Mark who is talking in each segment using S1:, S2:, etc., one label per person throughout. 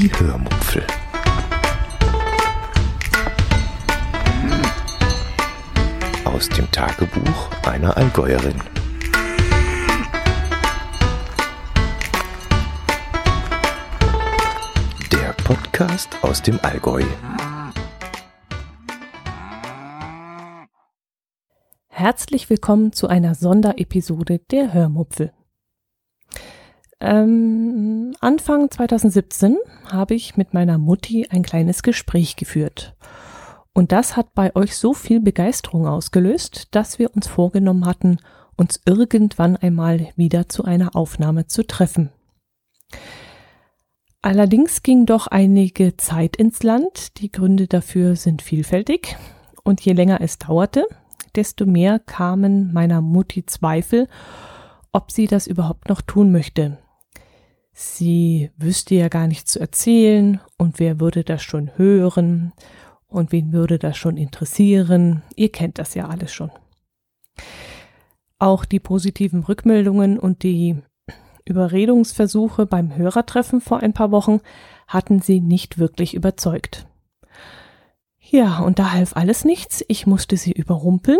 S1: Die Hörmupfel. Aus dem Tagebuch einer Allgäuerin. Der Podcast aus dem Allgäu.
S2: Herzlich willkommen zu einer Sonderepisode der Hörmupfel. Ähm, Anfang 2017 habe ich mit meiner Mutti ein kleines Gespräch geführt. Und das hat bei euch so viel Begeisterung ausgelöst, dass wir uns vorgenommen hatten, uns irgendwann einmal wieder zu einer Aufnahme zu treffen. Allerdings ging doch einige Zeit ins Land. Die Gründe dafür sind vielfältig. Und je länger es dauerte, desto mehr kamen meiner Mutti Zweifel, ob sie das überhaupt noch tun möchte. Sie wüsste ja gar nichts zu erzählen und wer würde das schon hören und wen würde das schon interessieren. Ihr kennt das ja alles schon. Auch die positiven Rückmeldungen und die Überredungsversuche beim Hörertreffen vor ein paar Wochen hatten sie nicht wirklich überzeugt. Ja, und da half alles nichts. Ich musste sie überrumpeln.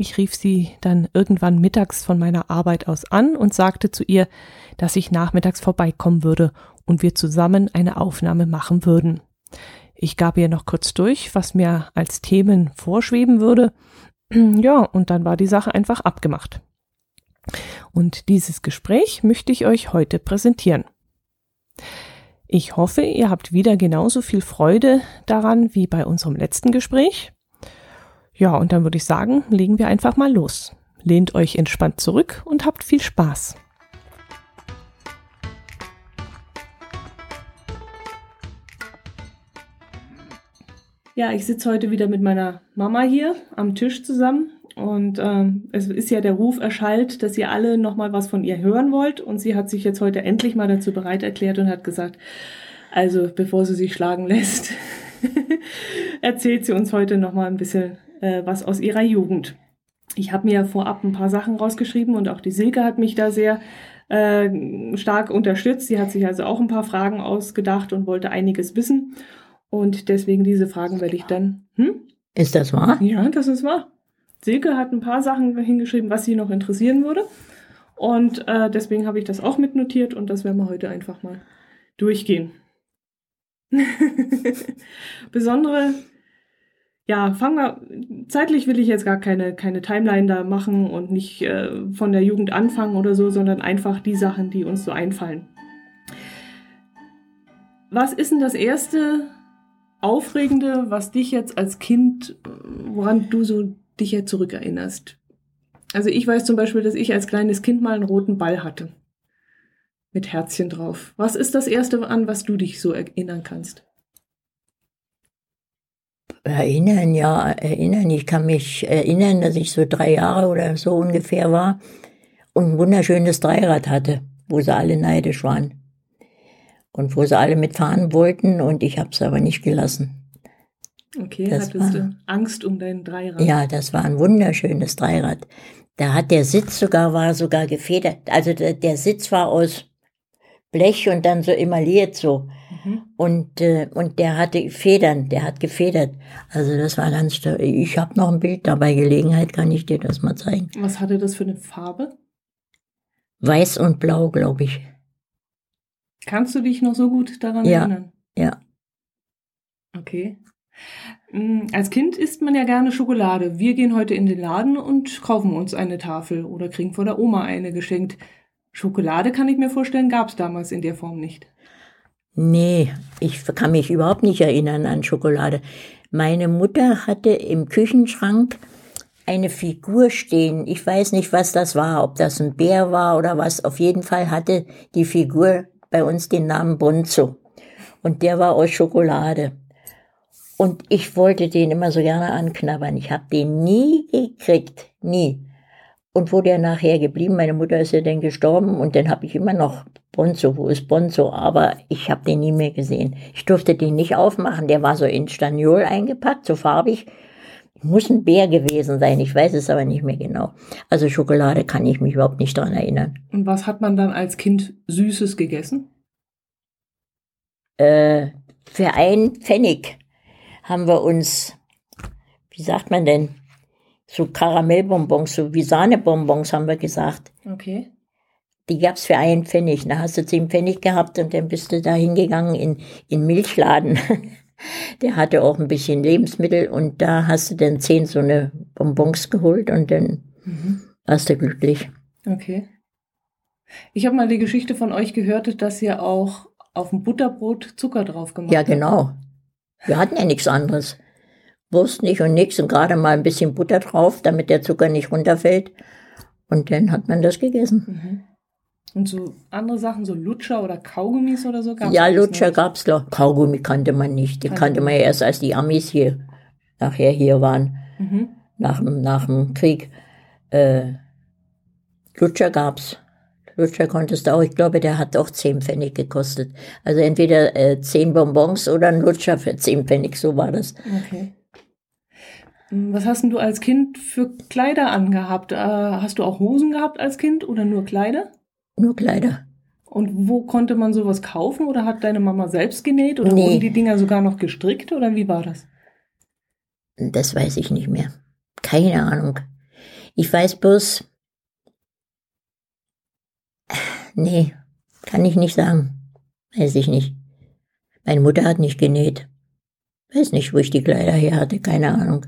S2: Ich rief sie dann irgendwann mittags von meiner Arbeit aus an und sagte zu ihr, dass ich nachmittags vorbeikommen würde und wir zusammen eine Aufnahme machen würden. Ich gab ihr noch kurz durch, was mir als Themen vorschweben würde. Ja, und dann war die Sache einfach abgemacht. Und dieses Gespräch möchte ich euch heute präsentieren. Ich hoffe, ihr habt wieder genauso viel Freude daran wie bei unserem letzten Gespräch. Ja, und dann würde ich sagen, legen wir einfach mal los. Lehnt euch entspannt zurück und habt viel Spaß. Ja, ich sitze heute wieder mit meiner Mama hier am Tisch zusammen und ähm, es ist ja der Ruf erschallt, dass ihr alle noch mal was von ihr hören wollt. Und sie hat sich jetzt heute endlich mal dazu bereit erklärt und hat gesagt, also bevor sie sich schlagen lässt, erzählt sie uns heute noch mal ein bisschen äh, was aus ihrer Jugend. Ich habe mir vorab ein paar Sachen rausgeschrieben und auch die Silke hat mich da sehr äh, stark unterstützt. Sie hat sich also auch ein paar Fragen ausgedacht und wollte einiges wissen. Und deswegen diese Fragen werde ich dann. Hm?
S3: Ist das wahr?
S2: Ja, das ist wahr. Silke hat ein paar Sachen hingeschrieben, was sie noch interessieren würde. Und äh, deswegen habe ich das auch mitnotiert und das werden wir heute einfach mal durchgehen. Besondere, ja, fangen wir, zeitlich will ich jetzt gar keine, keine Timeline da machen und nicht äh, von der Jugend anfangen oder so, sondern einfach die Sachen, die uns so einfallen. Was ist denn das erste Aufregende, was dich jetzt als Kind, woran du so dich ja zurückerinnerst. Also ich weiß zum Beispiel, dass ich als kleines Kind mal einen roten Ball hatte. Mit Herzchen drauf. Was ist das Erste an, was du dich so erinnern kannst?
S3: Erinnern, ja, erinnern. Ich kann mich erinnern, dass ich so drei Jahre oder so ungefähr war und ein wunderschönes Dreirad hatte, wo sie alle neidisch waren. Und wo sie alle mitfahren wollten und ich habe es aber nicht gelassen.
S2: Okay, das hattest war, du Angst um dein Dreirad?
S3: Ja, das war ein wunderschönes Dreirad. Da hat der Sitz sogar, war sogar gefedert. Also der, der Sitz war aus Blech und dann so emailliert so. Mhm. Und, äh, und der hatte Federn, der hat gefedert. Also das war ganz, ich habe noch ein Bild dabei, Gelegenheit kann ich dir das mal zeigen.
S2: Was hatte das für eine Farbe?
S3: Weiß und blau, glaube ich.
S2: Kannst du dich noch so gut daran
S3: ja,
S2: erinnern?
S3: Ja.
S2: Okay. Mm, als Kind isst man ja gerne Schokolade. Wir gehen heute in den Laden und kaufen uns eine Tafel oder kriegen von der Oma eine geschenkt. Schokolade kann ich mir vorstellen, gab es damals in der Form nicht.
S3: Nee, ich kann mich überhaupt nicht erinnern an Schokolade. Meine Mutter hatte im Küchenschrank eine Figur stehen. Ich weiß nicht, was das war, ob das ein Bär war oder was. Auf jeden Fall hatte die Figur bei uns den Namen Bonzo. Und der war aus Schokolade. Und ich wollte den immer so gerne anknabbern. Ich habe den nie gekriegt, nie. Und wo der nachher geblieben, meine Mutter ist ja dann gestorben und dann habe ich immer noch Bonzo, wo ist Bonzo? Aber ich habe den nie mehr gesehen. Ich durfte den nicht aufmachen, der war so in Staniol eingepackt, so farbig. Muss ein Bär gewesen sein, ich weiß es aber nicht mehr genau. Also Schokolade kann ich mich überhaupt nicht dran erinnern.
S2: Und was hat man dann als Kind Süßes gegessen?
S3: äh, für ein Pfennig haben wir uns, wie sagt man denn, so Karamellbonbons, so wie Sahnebonbons haben wir gesagt.
S2: Okay.
S3: Die gab's für einen Pfennig. Da hast du zehn Pfennig gehabt und dann bist du da hingegangen in, in Milchladen. Der hatte auch ein bisschen Lebensmittel und da hast du dann zehn so eine Bonbons geholt und dann warst du glücklich.
S2: Okay. Ich habe mal die Geschichte von euch gehört, dass ihr auch auf dem Butterbrot Zucker drauf gemacht
S3: Ja,
S2: habt.
S3: genau. Wir hatten ja nichts anderes. Wurst nicht und nichts und gerade mal ein bisschen Butter drauf, damit der Zucker nicht runterfällt. Und dann hat man das gegessen.
S2: Mhm. Und so andere Sachen, so Lutscher oder Kaugummis oder so gab's
S3: ja, Lutscher
S2: nicht?
S3: gab's doch. Kaugummi kannte man nicht. Die
S2: Kannte
S3: kannte man ja erst, als die Amis hier nachher hier waren,
S2: Mhm.
S3: nach, dem- nach dem Krieg. Äh, Lutscher gab's. Lutscher konntest du auch. Ich glaube, der hat auch 10 Pfennig gekostet. Also entweder äh, 10 Bonbons oder ein Lutscher für 10 Pfennig, so war das.
S2: Okay. Hm, Was hast denn du als Kind für Kleider angehabt? Äh, hast du auch Hosen gehabt als Kind oder nur Kleider?
S3: Nur Kleider.
S2: Und wo konnte man sowas kaufen? Oder hat deine Mama selbst genäht? Oder
S3: Nee.
S2: wurden die Dinger sogar noch gestrickt? Oder wie war das?
S3: Das weiß ich nicht mehr. Keine Ahnung. Ich weiß bloß. Nee, kann ich nicht sagen. Weiß ich nicht. Meine Mutter hat nicht genäht. Weiß nicht, wo ich die Kleider her hatte, keine Ahnung.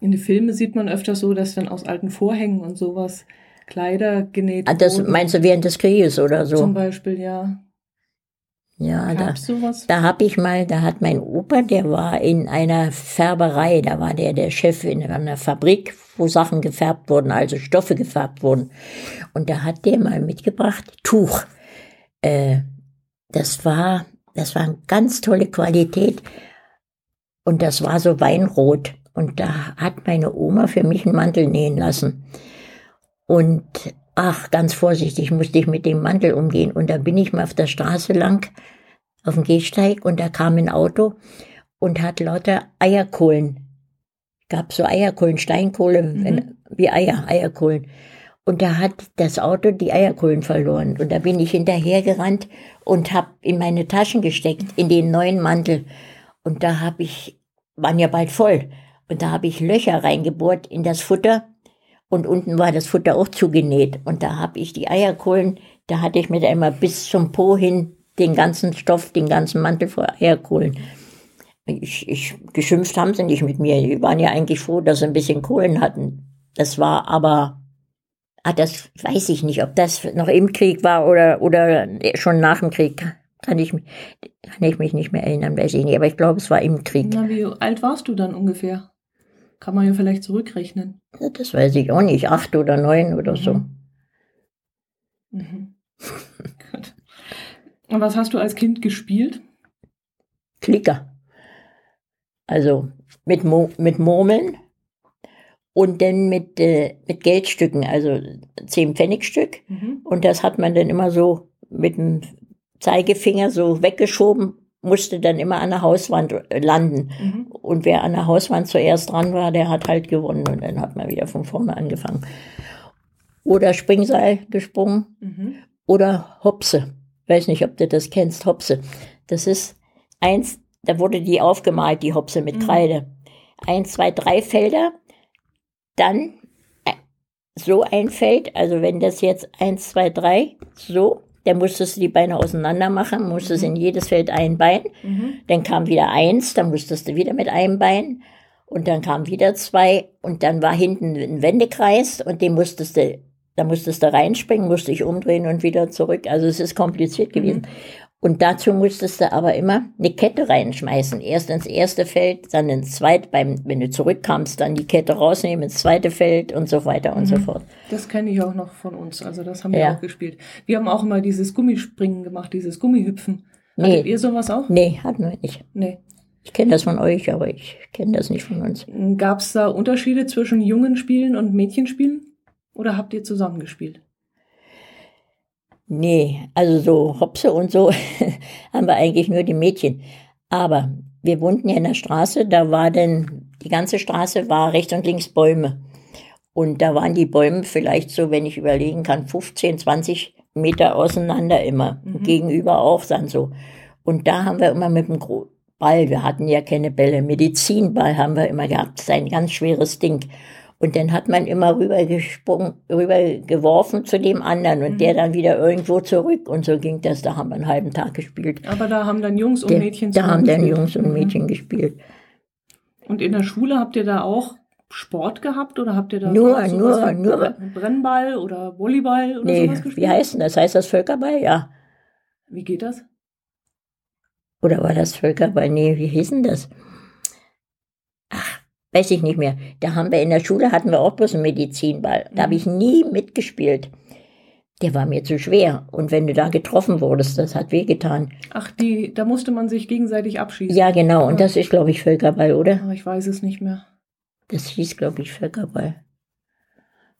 S2: In den Filmen sieht man öfter so, dass dann aus alten Vorhängen und sowas Kleider genäht
S3: Ah, das
S2: wurden.
S3: meinst du während des Krieges oder
S2: Zum
S3: so?
S2: Beispiel, ja.
S3: Ja, da,
S2: Gab's sowas?
S3: da hab ich mal, da hat mein Opa, der war in einer Färberei, da war der der Chef in einer Fabrik, wo Sachen gefärbt wurden, also Stoffe gefärbt wurden. Und da hat der mal mitgebracht Tuch. Äh, das war, das war eine ganz tolle Qualität. Und das war so Weinrot. Und da hat meine Oma für mich einen Mantel nähen lassen. Und ach, ganz vorsichtig musste ich mit dem Mantel umgehen. Und da bin ich mal auf der Straße lang, auf dem Gehsteig, und da kam ein Auto und hat lauter Eierkohlen. Gab so Eierkohlen, Steinkohle,
S2: Mhm.
S3: wenn, wie Eier, Eierkohlen. Und da hat das Auto die Eierkohlen verloren. Und da bin ich hinterhergerannt und hab in meine Taschen gesteckt, in den neuen Mantel. Und da habe ich, waren ja bald voll. Und da habe ich Löcher reingebohrt in das Futter. Und unten war das Futter auch zugenäht. Und da habe ich die Eierkohlen, da hatte ich mit einmal bis zum Po hin den ganzen Stoff, den ganzen Mantel voll Eierkohlen. Ich, ich, geschimpft haben sie nicht mit mir. Die waren ja eigentlich froh, dass sie ein bisschen Kohlen hatten. Das war aber, ah, das weiß ich nicht, ob das noch im Krieg war oder, oder schon nach dem Krieg. Kann ich, kann ich mich nicht mehr erinnern, weiß ich nicht. Aber ich glaube, es war im Krieg.
S2: Na, wie alt warst du dann ungefähr? Kann man ja vielleicht zurückrechnen.
S3: Das weiß ich auch nicht. Acht oder neun oder so.
S2: Mhm. Mhm. Gut. Und was hast du als Kind gespielt?
S3: Klicker. Also mit, Mo mit Murmeln und dann mit, äh, mit Geldstücken, also 10 Pfennigstück.
S2: Mhm.
S3: Und das hat man dann immer so mit dem Zeigefinger so weggeschoben, musste dann immer an der Hauswand äh, landen.
S2: Mhm.
S3: Und wer an der Hauswand zuerst dran war, der hat halt gewonnen. Und dann hat man wieder von vorne angefangen. Oder Springseil gesprungen
S2: Mhm.
S3: oder Hopse. Weiß nicht, ob du das kennst, Hopse. Das ist eins, da wurde die aufgemalt, die Hopse mit
S2: Mhm.
S3: Kreide. Eins, zwei, drei Felder, dann äh, so ein Feld, also wenn das jetzt eins, zwei, drei, so, dann musstest du die Beine auseinander machen, musstest in jedes Feld ein Bein,
S2: Mhm.
S3: dann kam wieder eins, dann musstest du wieder mit einem Bein und dann kam wieder zwei und dann war hinten ein Wendekreis und den musstest du, da musstest du reinspringen, musste ich umdrehen und wieder zurück. Also es ist kompliziert gewesen. Und dazu musstest du aber immer eine Kette reinschmeißen. Erst ins erste Feld, dann ins zweite, beim, wenn du zurückkamst, dann die Kette rausnehmen ins zweite Feld und so weiter und so fort.
S2: Das kenne ich auch noch von uns. Also das haben wir
S3: Ja.
S2: auch gespielt. Wir haben auch immer dieses Gummispringen gemacht, dieses Gummihüpfen.
S3: Nee.
S2: Hattet ihr sowas auch?
S3: Nee, hatten wir nicht.
S2: Nee.
S3: Ich kenne das von euch, aber ich kenne das nicht von uns.
S2: Gab es da Unterschiede zwischen jungen Spielen und Mädchenspielen? Oder habt ihr zusammen gespielt?
S3: Nee, also so Hopse und so haben wir eigentlich nur die Mädchen. Aber wir wohnten ja in der Straße, da war denn, die ganze Straße war rechts und links Bäume. Und da waren die Bäume vielleicht so, wenn ich überlegen kann, 15, 20 Meter auseinander immer.
S2: Mhm.
S3: Gegenüber auch dann so. Und da haben wir immer mit dem Ball, wir hatten ja keine Bälle, Medizinball haben wir immer gehabt, das ist ein ganz schweres Ding. Und dann hat man immer rübergesprungen, rübergeworfen zu dem anderen und
S2: Mhm.
S3: der dann wieder irgendwo zurück. Und so ging das, da haben wir einen halben Tag gespielt.
S2: Aber da haben dann Jungs und
S3: Der-
S2: Mädchen
S3: da haben dann. Jungs und
S2: Mhm.
S3: Mädchen gespielt.
S2: Und in der Schule habt ihr da auch Sport gehabt oder habt ihr da
S3: Nur- nur- nur-
S2: Brenn- Brennball oder Volleyball oder
S3: Nee,
S2: sowas gespielt?
S3: wie heißt denn das? Heißt das Völkerball? Ja.
S2: Wie geht das?
S3: Oder war das Völkerball? Nee, wie hieß denn das? Weiß ich nicht mehr. Da haben wir in der Schule hatten wir auch bloß einen Medizinball. Da habe ich nie mitgespielt. Der war mir zu schwer. Und wenn du da getroffen wurdest, das hat wehgetan.
S2: Ach, die, da musste man sich gegenseitig abschießen.
S3: Ja, genau. Und das ist, glaube ich, Völkerball, oder?
S2: Aber ich weiß es nicht mehr.
S3: Das hieß, glaube ich, Völkerball.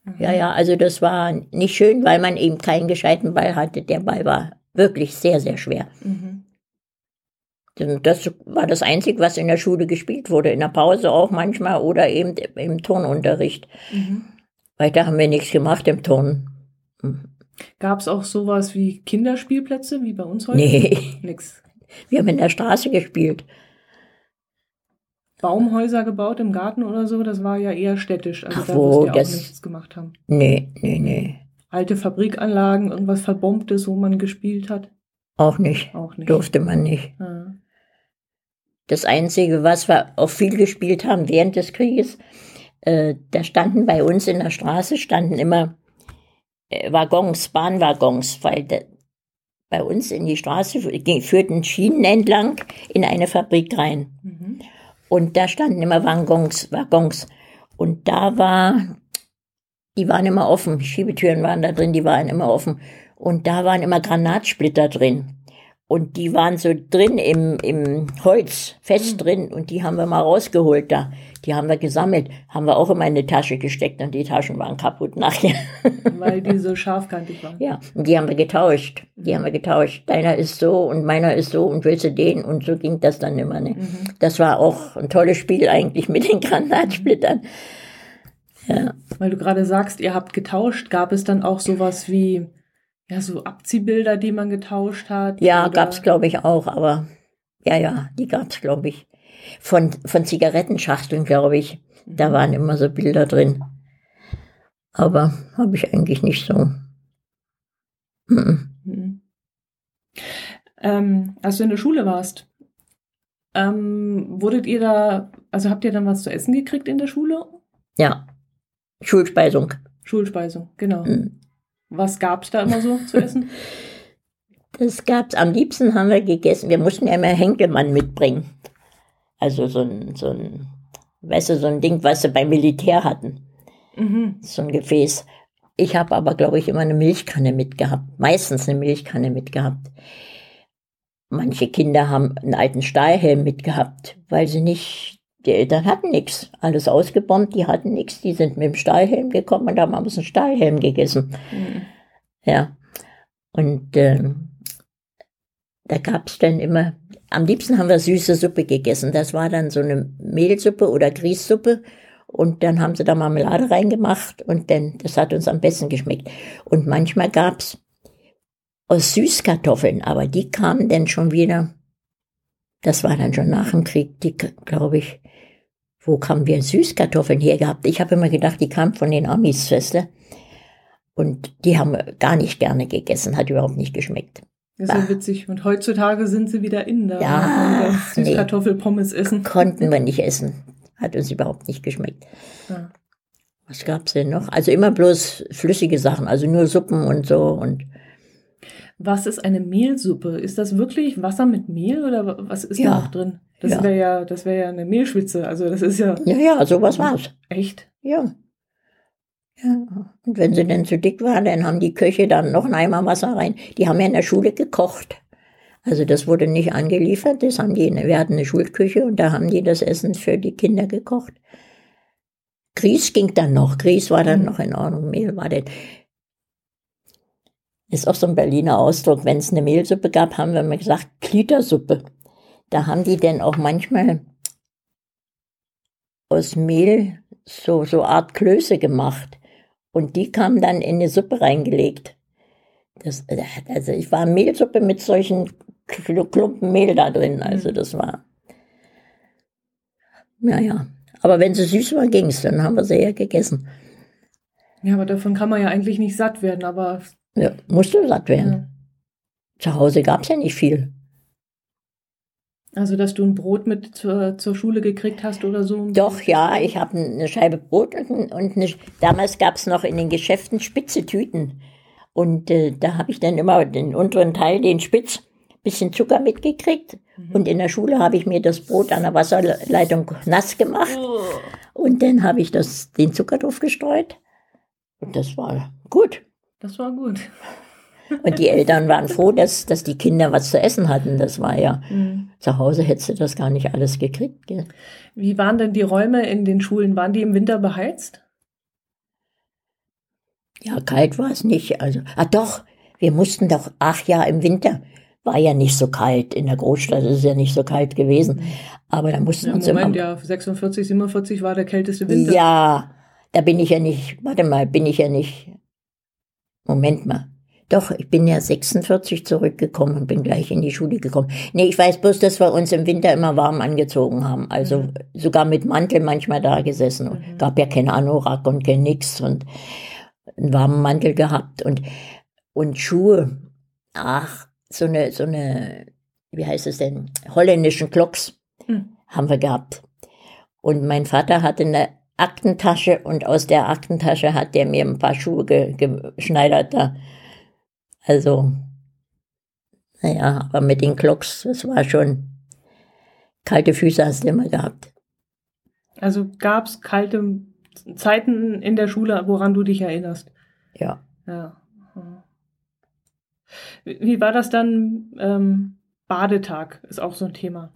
S2: Mhm.
S3: Ja, ja, also das war nicht schön, weil man eben keinen gescheiten Ball hatte. Der Ball war wirklich sehr, sehr schwer.
S2: Mhm.
S3: Das war das Einzige, was in der Schule gespielt wurde. In der Pause auch manchmal oder eben im Turnunterricht.
S2: Mhm.
S3: Weiter haben wir nichts gemacht im Turnen.
S2: Gab es auch sowas wie Kinderspielplätze, wie bei uns heute?
S3: Nee,
S2: Nix.
S3: wir haben in der Straße gespielt.
S2: Baumhäuser gebaut im Garten oder so, das war ja eher städtisch. Also
S3: Ach
S2: da
S3: wo,
S2: ihr auch
S3: das-
S2: nichts gemacht haben.
S3: Nee, nee, nee.
S2: Alte Fabrikanlagen, irgendwas Verbombtes, wo man gespielt hat?
S3: Auch nicht.
S2: Auch nicht.
S3: Durfte man nicht.
S2: Ja.
S3: Das Einzige, was wir auch viel gespielt haben während des Krieges, äh, da standen bei uns in der Straße standen immer äh, Waggons, Bahnwaggons, weil da, bei uns in die Straße führten Schienen entlang in eine Fabrik rein.
S2: Mhm.
S3: Und da standen immer Waggons, Waggons. Und da war, die waren immer offen, Schiebetüren waren da drin, die waren immer offen. Und da waren immer Granatsplitter drin. Und die waren so drin im, im Holz, fest drin. Und die haben wir mal rausgeholt da. Die haben wir gesammelt, haben wir auch immer in eine Tasche gesteckt. Und die Taschen waren kaputt nachher.
S2: Weil die so scharfkantig waren.
S3: ja, und die haben wir getauscht. Die haben wir getauscht. Deiner ist so und meiner ist so und willst du den? Und so ging das dann immer. Ne?
S2: Mhm.
S3: Das war auch ein tolles Spiel eigentlich mit den Granatsplittern. Ja,
S2: Weil du gerade sagst, ihr habt getauscht, gab es dann auch sowas wie, ja, so Abziehbilder, die man getauscht hat?
S3: ja
S2: oder-
S3: gab's glaube ich auch, aber ja, ja, die gab's glaube ich. Von, von Zigarettenschachteln, glaube ich. Da waren immer so Bilder drin. Aber habe ich eigentlich nicht so. Mhm.
S2: Mhm. Ähm, als du in der Schule warst, ähm, wurdet ihr da, also habt ihr dann was zu essen gekriegt in der Schule?
S3: Ja, Schulspeisung.
S2: Schulspeisung, genau.
S3: Mhm.
S2: Was gab's da immer so zu essen?
S3: Das gab's. Am liebsten haben wir gegessen. Wir mussten ja immer Henkelmann mitbringen. Also so ein, so ein, weißt du, so ein Ding, was sie beim Militär hatten.
S2: Mhm.
S3: So ein Gefäß. Ich habe aber, glaube ich, immer eine Milchkanne mitgehabt. Meistens eine Milchkanne mitgehabt. Manche Kinder haben einen alten Stahlhelm mitgehabt, weil sie nicht, die Eltern hatten nichts. Alles ausgebombt, die hatten nichts. Die sind mit dem Stahlhelm gekommen und haben aus dem Stahlhelm gegessen.
S2: Mhm.
S3: Ja. Und ähm, da gab's dann immer, am liebsten haben wir süße Suppe gegessen. Das war dann so eine Mehlsuppe oder Grießsuppe. Und dann haben sie da Marmelade reingemacht und dann, das hat uns am besten geschmeckt. Und manchmal gab's aus Süßkartoffeln, aber die kamen dann schon wieder, das war dann schon nach dem Krieg, die, glaube ich, wo kamen wir Süßkartoffeln her gehabt? Ich habe immer gedacht, die kamen von den Amis, weißt du? Und die haben wir gar nicht gerne gegessen, hat überhaupt nicht geschmeckt.
S2: Das ist ja
S3: Bah.
S2: witzig. Und heutzutage sind sie wieder in da.
S3: Ja,
S2: wieder
S3: nee.
S2: Süßkartoffelpommes essen.
S3: Konnten wir nicht essen. Hat uns überhaupt nicht geschmeckt.
S2: Ja.
S3: Was gab's denn noch? Also immer bloß flüssige Sachen, also nur Suppen und so und
S2: Was ist eine Mehlsuppe? Ist das wirklich Wasser mit Mehl oder was ist
S3: Ja.
S2: da noch drin? Das
S3: Ja.
S2: wäre ja, das wäre ja eine Mehlschwitze. Also das ist ja
S3: ja, ja, sowas war's.
S2: echt.
S3: Ja. Ja. Und wenn sie dann zu dick war, dann haben die Köche dann noch einen Eimer Wasser rein. Die haben ja in der Schule gekocht. Also das wurde nicht angeliefert, das haben die, wir hatten eine Schulküche und da haben die das Essen für die Kinder gekocht. Grieß ging dann noch, Grieß war dann
S2: Mhm.
S3: noch in Ordnung, Mehl war denn. Ist auch so ein Berliner Ausdruck, wenn es eine Mehlsuppe gab, haben wir immer gesagt, Klitersuppe. Da haben die denn auch manchmal aus Mehl so, so Art Klöße gemacht. Und die kamen dann in eine Suppe reingelegt. Das, also ich war Mehlsuppe mit solchen Klumpen Mehl da drin. Also das war. Naja. Aber wenn sie süß war, ging's. Dann haben wir sie ja gegessen.
S2: Ja, aber davon kann man ja eigentlich nicht satt werden, aber.
S3: Ja, musste satt werden. Ja. Zu Hause gab's ja nicht viel.
S2: Also, dass du ein Brot mit zur, zur Schule gekriegt hast oder so?
S3: Doch, ja, ich habe eine Scheibe Brot und, und eine, damals gab's noch in den Geschäften spitze Tüten. Und äh, da habe ich dann immer den unteren Teil, den Spitz, bisschen Zucker mitgekriegt. Mhm. Und in der Schule habe ich mir das Brot an der Wasserleitung nass gemacht. Oh. Und dann habe ich das, den Zucker drauf gestreut. Und das war gut.
S2: Das war gut.
S3: Und die Eltern waren froh, dass, dass die Kinder was zu essen hatten. Das war ja, mhm. zu Hause hättest du das gar nicht alles gekriegt. Gell?
S2: Wie waren denn die Räume in den Schulen? Waren die im Winter beheizt?
S3: Ja, kalt war es nicht. Also, ah doch, wir mussten doch, ach ja, im Winter war ja nicht so kalt. In der Großstadt ist es ja nicht so kalt gewesen. Mhm. Aber da mussten
S2: ja,
S3: uns
S2: Moment, immer. ja, 46, 47 war der kälteste Winter.
S3: Ja, da bin ich ja nicht, warte mal, bin ich ja nicht. Moment mal. Doch, ich bin ja 46 zurückgekommen und bin gleich in die Schule gekommen. Nee, ich weiß bloß, dass wir uns im Winter immer warm angezogen haben. Also mhm. sogar mit Mantel manchmal da gesessen. Mhm. Gab ja kein Anorak und kein nix und einen warmen Mantel gehabt und, und Schuhe. Ach, so eine, so eine, wie heißt es denn, holländischen Klocks mhm. haben wir gehabt. Und mein Vater hatte eine Aktentasche und aus der Aktentasche hat der mir ein paar Schuhe ge geschneidert da. Also, naja, aber mit den Klocks, das war schon kalte Füße hast du immer gehabt.
S2: Also gab es kalte Zeiten in der Schule, woran du dich erinnerst?
S3: Ja.
S2: Ja. Wie war das dann? Ähm, Badetag ist auch so ein Thema.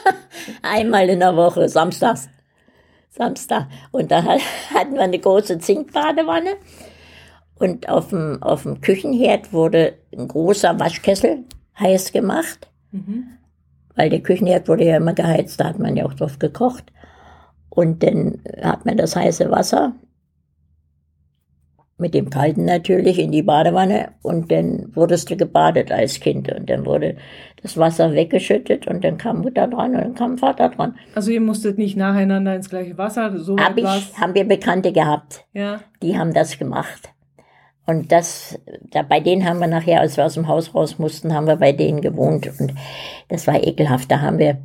S3: Einmal in der Woche, samstags. Samstag. Und da hatten wir eine große Zinkbadewanne. Und auf dem, auf dem Küchenherd wurde ein großer Waschkessel heiß gemacht. Mhm. Weil der Küchenherd wurde ja immer geheizt, da hat man ja auch drauf gekocht. Und dann hat man das heiße Wasser mit dem kalten natürlich in die Badewanne und dann wurdest du gebadet als Kind und dann wurde das Wasser weggeschüttet und dann kam Mutter dran und dann kam Vater dran.
S2: Also ihr musstet nicht nacheinander ins gleiche Wasser? So
S3: Hab ich, haben wir Bekannte gehabt.
S2: Ja.
S3: Die haben das gemacht. Und das, da, bei denen haben wir nachher, als wir aus dem Haus raus mussten, haben wir bei denen gewohnt und das war ekelhaft. Da haben wir,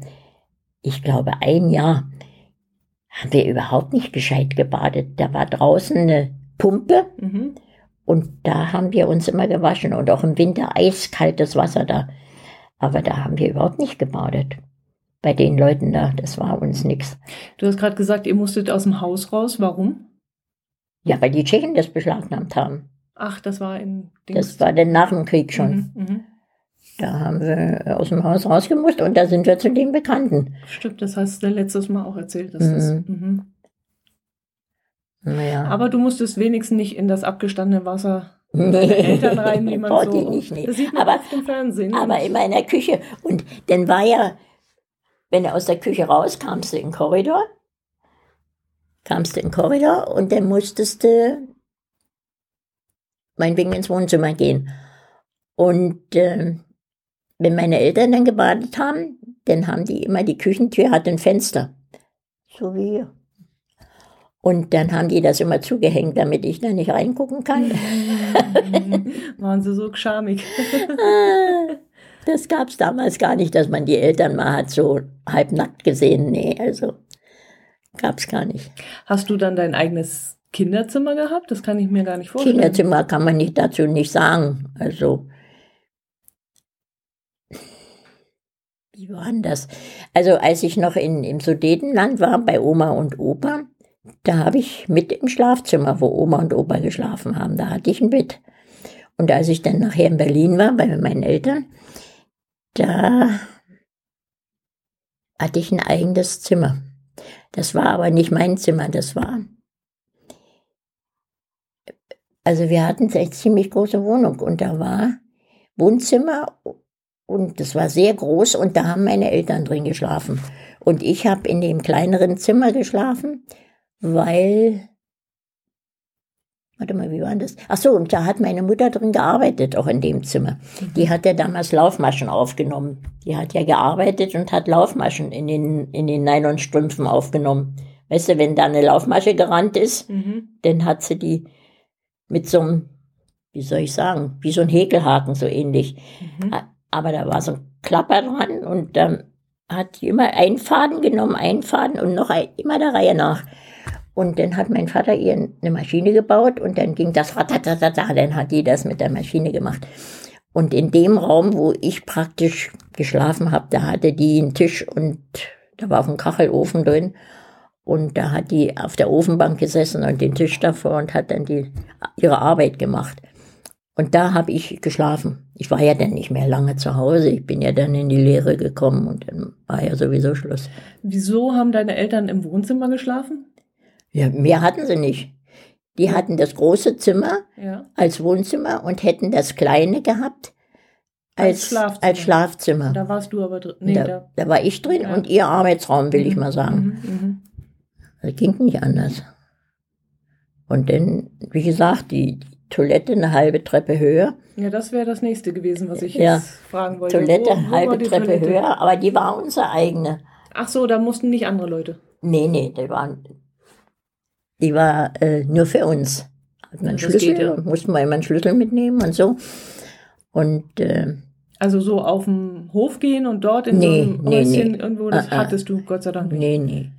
S3: ich glaube, ein Jahr haben wir überhaupt nicht gescheit gebadet. Da war draußen eine Pumpe. Mhm. Und da haben wir uns immer gewaschen und auch im Winter eiskaltes Wasser da. Aber da haben wir überhaupt nicht gebadet. Bei den Leuten da, das war uns nichts.
S2: Du hast gerade gesagt, ihr musstet aus dem Haus raus. Warum?
S3: Ja, weil die Tschechen das beschlagnahmt haben.
S2: Ach, das war in
S3: Dings. Das war denn nach dem Krieg schon. Mhm, mh. Da haben wir aus dem Haus rausgemusst und da sind wir zu den Bekannten.
S2: Stimmt, das hast du letztes Mal auch erzählt. Dass mhm. das, mhm.
S3: Naja.
S2: Aber du musstest wenigstens nicht in das abgestandene Wasser nee. der Eltern rein, wie man so.
S3: Nicht, nee.
S2: Das sieht man aber, auf dem Fernsehen.
S3: Aber immer in der Küche. Und dann war ja, wenn du aus der Küche raus kamst du in den Korridor, kamst du in den Korridor und dann musstest du meinetwegen ins Wohnzimmer gehen. Und äh, wenn meine Eltern dann gebadet haben, dann haben die immer, die Küchentür hat ein Fenster. So wie hier. Und dann haben die das immer zugehängt, damit ich da nicht reingucken kann.
S2: Waren sie so schamig.
S3: das gab es damals gar nicht, dass man die Eltern mal hat so halbnackt gesehen. Nee, also gab es gar nicht.
S2: Hast du dann dein eigenes Kinderzimmer gehabt? Das kann ich mir gar nicht vorstellen.
S3: Kinderzimmer kann man nicht dazu nicht sagen. Also wie war denn das? Also als ich noch in, im Sudetenland war, bei Oma und Opa, da habe ich mit im Schlafzimmer, wo Oma und Opa geschlafen haben, da hatte ich ein Bett. Und als ich dann nachher in Berlin war, bei meinen Eltern, da hatte ich ein eigenes Zimmer. Das war aber nicht mein Zimmer, das war. Also wir hatten eine ziemlich große Wohnung und da war Wohnzimmer und das war sehr groß und da haben meine Eltern drin geschlafen. Und ich habe in dem kleineren Zimmer geschlafen weil warte mal, wie war das? Ach so, und da hat meine Mutter drin gearbeitet, auch in dem Zimmer. Die hat ja damals Laufmaschen aufgenommen. Die hat ja gearbeitet und hat Laufmaschen in den, in den Nylonstrümpfen aufgenommen. Weißt du, wenn da eine Laufmasche gerannt ist,
S2: Mhm.
S3: dann hat sie die mit so einem, wie soll ich sagen, wie so ein Häkelhaken, so ähnlich.
S2: Mhm.
S3: Aber da war so ein Klapper dran und dann hat die immer einen Faden genommen, einen Faden und noch ein, immer der Reihe nach. Und dann hat mein Vater ihr eine Maschine gebaut und dann ging das ratatatata, dann hat die das mit der Maschine gemacht. Und in dem Raum, wo ich praktisch geschlafen habe, da hatte die einen Tisch und da war auch ein Kachelofen drin. Und da hat die auf der Ofenbank gesessen und den Tisch davor und hat dann die, ihre Arbeit gemacht. Und da habe ich geschlafen. Ich war ja dann nicht mehr lange zu Hause. Ich bin ja dann in die Lehre gekommen und dann war ja sowieso Schluss.
S2: Wieso haben deine Eltern im Wohnzimmer geschlafen?
S3: Ja, mehr hatten sie nicht. Die hatten das große Zimmer
S2: Ja.
S3: als Wohnzimmer und hätten das kleine gehabt
S2: Als
S3: als,
S2: Schlafzimmer.
S3: als Schlafzimmer.
S2: Da warst du aber drin. Nee,
S3: da,
S2: da.
S3: war ich drin
S2: Ja.
S3: und ihr Arbeitsraum, will ich
S2: Mhm,
S3: mal sagen.
S2: Mhm, mhm.
S3: Das ging nicht anders. Und dann, wie gesagt, die Toilette eine halbe Treppe höher.
S2: Ja, das wäre das nächste gewesen, was ich
S3: Ja.
S2: jetzt fragen wollte.
S3: Toilette
S2: Wo- wo
S3: halbe Treppe
S2: Toilette?
S3: höher, aber die war unsere eigene.
S2: Ach so, da mussten nicht andere Leute.
S3: Nee, nee, die war, die war äh, nur für uns. Hat man Schlüssel,
S2: geht ja.
S3: mussten wir immer einen Schlüssel mitnehmen und so. Und äh,
S2: Also so auf dem Hof gehen und dort in
S3: Nee,
S2: so einem
S3: nee,
S2: Häuschen
S3: nee.
S2: irgendwo, das
S3: Ah, ah.
S2: hattest du Gott sei Dank nicht.
S3: nee, nee,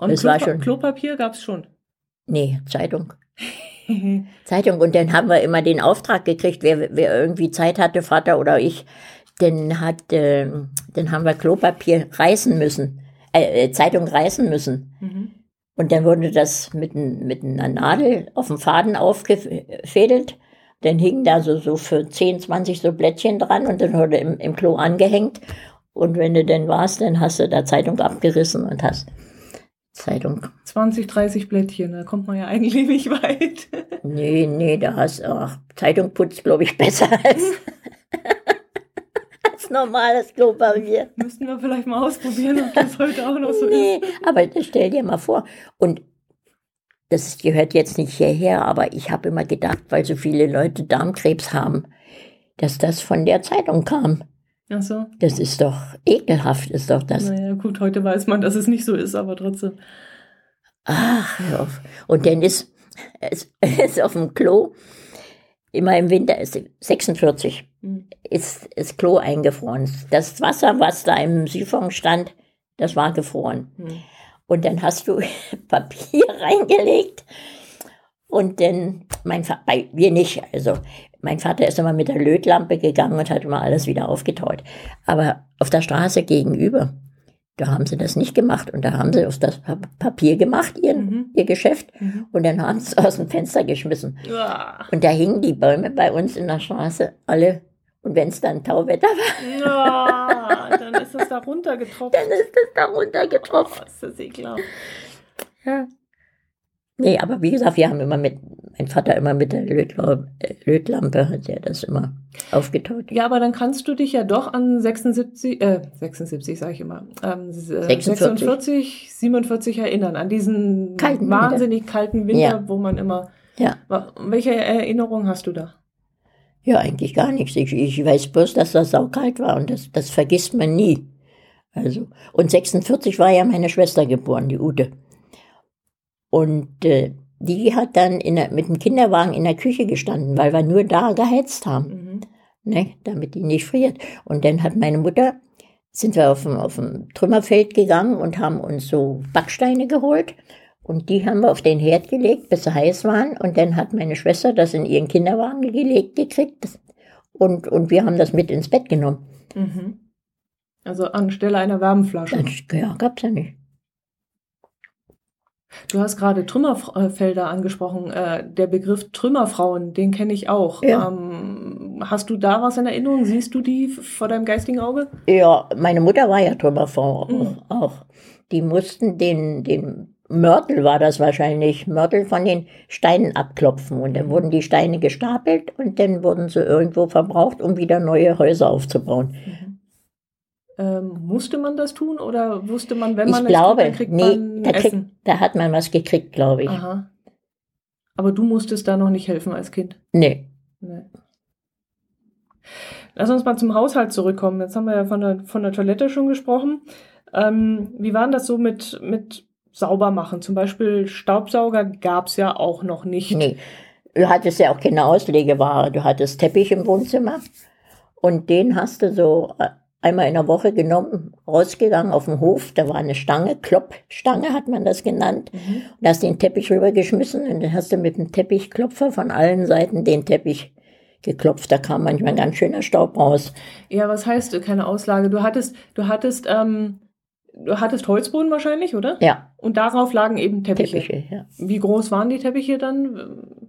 S2: Und
S3: das war
S2: Klopa
S3: schon-
S2: Klopapier gab es schon.
S3: nee, Zeitung. Zeitung. Und dann haben wir immer den Auftrag gekriegt, wer, wer irgendwie Zeit hatte, Vater oder ich, dann hat, äh, dann haben wir Klopapier reißen müssen, äh, äh, Zeitung reißen müssen.
S2: Mhm.
S3: Und dann wurde das mit, mit einer Nadel auf dem Faden aufgefädelt. Dann hingen da so, so für 10, 20 so Blättchen dran und dann wurde im, im Klo angehängt. Und wenn du denn warst, dann hast du da Zeitung abgerissen und hast Zeitung.
S2: 20, 30 Blättchen, da kommt man ja eigentlich nicht weit.
S3: Nee, nee, da hast ach, Zeitung putzt, glaube ich, besser als, als normales Klopapier.
S2: Müssten wir vielleicht mal ausprobieren, ob das heute auch noch so
S3: Nee,
S2: ist.
S3: aber das stell dir mal vor. Und das gehört jetzt nicht hierher, aber ich habe immer gedacht, weil so viele Leute Darmkrebs haben, dass das von der Zeitung kam.
S2: Ach so.
S3: Das ist doch ekelhaft, ist doch das.
S2: Naja, gut, heute weiß man, dass es nicht so ist, aber trotzdem.
S3: Ach, hör auf. Und dann ist es ist auf dem Klo, immer im Winter ist 46,
S2: Hm.
S3: ist das Klo eingefroren. Das Wasser, was da im Siphon stand, das war gefroren.
S2: Hm.
S3: Und dann hast du Papier reingelegt und dann, mein Vater, bei wir nicht, also mein Vater ist immer mit der Lötlampe gegangen und hat immer alles wieder aufgetaut. Aber auf der Straße gegenüber, da haben sie das nicht gemacht und da haben sie auf das Pa- Papier gemacht, ihr,
S2: Mhm.
S3: ihr Geschäft,
S2: Mhm.
S3: und dann haben sie es aus dem Fenster geschmissen.
S2: Uah.
S3: Und da hingen die Bäume bei uns in der Straße alle. Und wenn es dann Tauwetter war,
S2: Ja, dann ist es da runtergetropft.
S3: dann ist es da runtergetropft.
S2: Oh, ist das ekelhaft.
S3: Ja. Nee, aber wie gesagt, wir haben immer mit, mein Vater immer mit der äh, Lötlampe, hat er das immer aufgetaut.
S2: Ja, aber dann kannst du dich ja doch an 76, äh, 76 sage ich immer, ähm, s- äh,
S3: 46.
S2: 46, 47 erinnern, an diesen
S3: Kalten
S2: wahnsinnig kalten Winter,
S3: Ja.
S2: wo man immer,
S3: Ja.
S2: Welche Erinnerung hast du da?
S3: Ja, eigentlich gar nichts. Ich, ich weiß bloß, dass das saukalt war und das, das vergisst man nie. Also, und 46 war ja meine Schwester geboren, die Ute. Und äh, die hat dann der, mit dem Kinderwagen in der Küche gestanden, weil wir nur da geheizt haben.
S2: Mhm.
S3: ne, damit die nicht friert. Und dann hat meine Mutter, sind wir auf dem, auf dem Trümmerfeld gegangen und haben uns so Backsteine geholt. Und die haben wir auf den Herd gelegt, bis sie heiß waren. Und dann hat meine Schwester das in ihren Kinderwagen gelegt gekriegt. Und, und wir haben das mit ins Bett genommen.
S2: Mhm. Also anstelle einer Wärmflasche.
S3: Das ja, gab's ja nicht.
S2: Du hast gerade Trümmerfelder angesprochen. Äh, der Begriff Trümmerfrauen, den kenne ich auch.
S3: Ja.
S2: Ähm, hast du da was in Erinnerung? Siehst du die vor deinem geistigen Auge?
S3: Ja, meine Mutter war ja Trümmerfrau auch.
S2: Mhm.
S3: auch. Die mussten den, den Mörtel war das wahrscheinlich, Mörtel von den Steinen abklopfen. Und dann wurden die Steine gestapelt und dann wurden sie irgendwo verbraucht, um wieder neue Häuser aufzubauen.
S2: Ähm, musste man das tun oder wusste man, wenn
S3: Ich
S2: man es
S3: glaube,
S2: tut, kriegt
S3: nee,
S2: man
S3: da, krieg,
S2: Essen?
S3: da hat man was gekriegt, glaube ich.
S2: Aha. Aber du musstest da noch nicht helfen als Kind.
S3: Nee.
S2: Nee. Lass uns mal zum Haushalt zurückkommen. Jetzt haben wir ja von der, von der Toilette schon gesprochen. Ähm, wie war denn das so mit, mit Saubermachen? Zum Beispiel Staubsauger gab es ja auch noch nicht.
S3: Nee. Du hattest ja auch keine Auslegeware. Du hattest Teppich im Wohnzimmer und den hast du so äh, einmal in der Woche genommen, rausgegangen auf den Hof. Da war eine Stange, Kloppstange hat man das genannt.
S2: Mhm.
S3: Und hast den Teppich rübergeschmissen und dann hast du mit dem Teppichklopfer von allen Seiten den Teppich geklopft. Da kam manchmal ein ganz schöner Staub raus.
S2: Ja, was heißt keine Auslage? Du hattest, du hattest, ähm, du hattest Holzboden wahrscheinlich, oder?
S3: Ja,
S2: Und darauf lagen eben Teppiche.
S3: Teppiche, ja.
S2: Wie groß waren die Teppiche dann?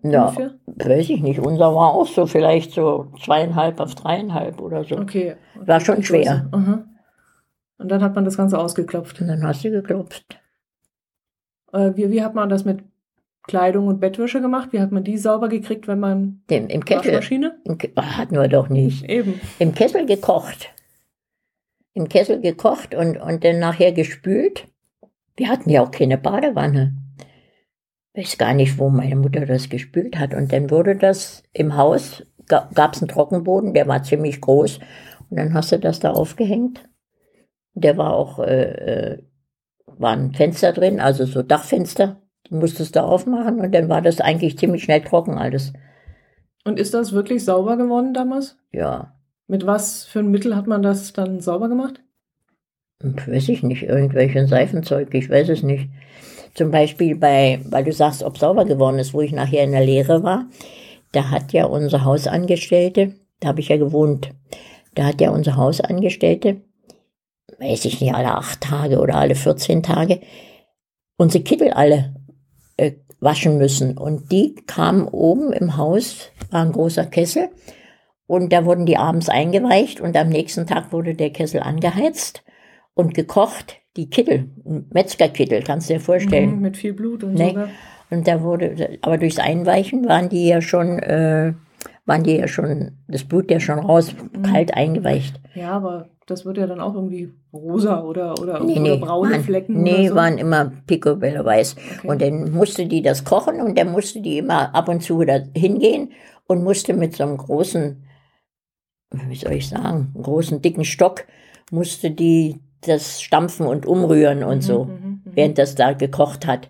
S2: äh,
S3: Ja,
S2: Ungefähr?
S3: weiß ich nicht. Unser war auch so vielleicht so zweieinhalb auf dreieinhalb oder so.
S2: Okay.
S3: War schon schwer.
S2: Und dann hat man das Ganze ausgeklopft.
S3: Und dann hast du geklopft.
S2: Äh, wie, wie hat man das mit Kleidung und Bettwäsche gemacht? Wie hat man die sauber gekriegt, wenn man
S3: Dem, Im Kessel.
S2: Waschmaschine?
S3: Im Ke- Ah, hatten wir doch nicht.
S2: Eben.
S3: Im Kessel gekocht. Im Kessel gekocht und, und dann nachher gespült. Wir hatten ja auch keine Badewanne. Weiß gar nicht, wo meine Mutter das gespült hat. Und dann wurde das im Haus, gab es einen Trockenboden, der war ziemlich groß. Und dann hast du das da aufgehängt. Der war auch, äh, äh, war ein Fenster drin, also so Dachfenster. Die musstest du aufmachen und dann war das eigentlich ziemlich schnell trocken alles.
S2: Und ist das wirklich sauber geworden damals?
S3: Ja,
S2: Mit was für ein Mittel hat man das dann sauber gemacht?
S3: Weiß ich nicht, irgendwelchen Seifenzeug, ich weiß es nicht. Zum Beispiel bei, weil du sagst, ob sauber geworden ist, wo ich nachher in der Lehre war, da hat ja unsere Hausangestellte, da habe ich ja gewohnt, da hat ja unsere Hausangestellte, weiß ich nicht, alle acht Tage oder alle 14 Tage, unsere Kittel alle äh, waschen müssen. Und die kamen oben im Haus, war ein großer Kessel, und da wurden die abends eingeweicht und am nächsten Tag wurde der Kessel angeheizt und gekocht, die Kittel, Metzgerkittel, kannst du dir vorstellen.
S2: Mhm, mit viel Blut und
S3: Nee.
S2: so.
S3: Und da wurde, aber durchs Einweichen waren die ja schon, äh, waren die ja schon, das Blut ja schon raus,
S2: Mhm.
S3: kalt eingeweicht.
S2: Ja, aber das wird ja dann auch irgendwie rosa oder, oder,
S3: Nee,
S2: oder
S3: nee,
S2: braune
S3: waren,
S2: Flecken.
S3: nee
S2: so.
S3: waren immer picobello weiß.
S2: Okay.
S3: Und dann musste die das kochen und dann musste die immer ab und zu wieder hingehen und musste mit so einem großen, wie soll ich sagen, einen großen dicken Stock, musste die das stampfen und umrühren und so,
S2: Mhm, mhm.
S3: während das da gekocht hat.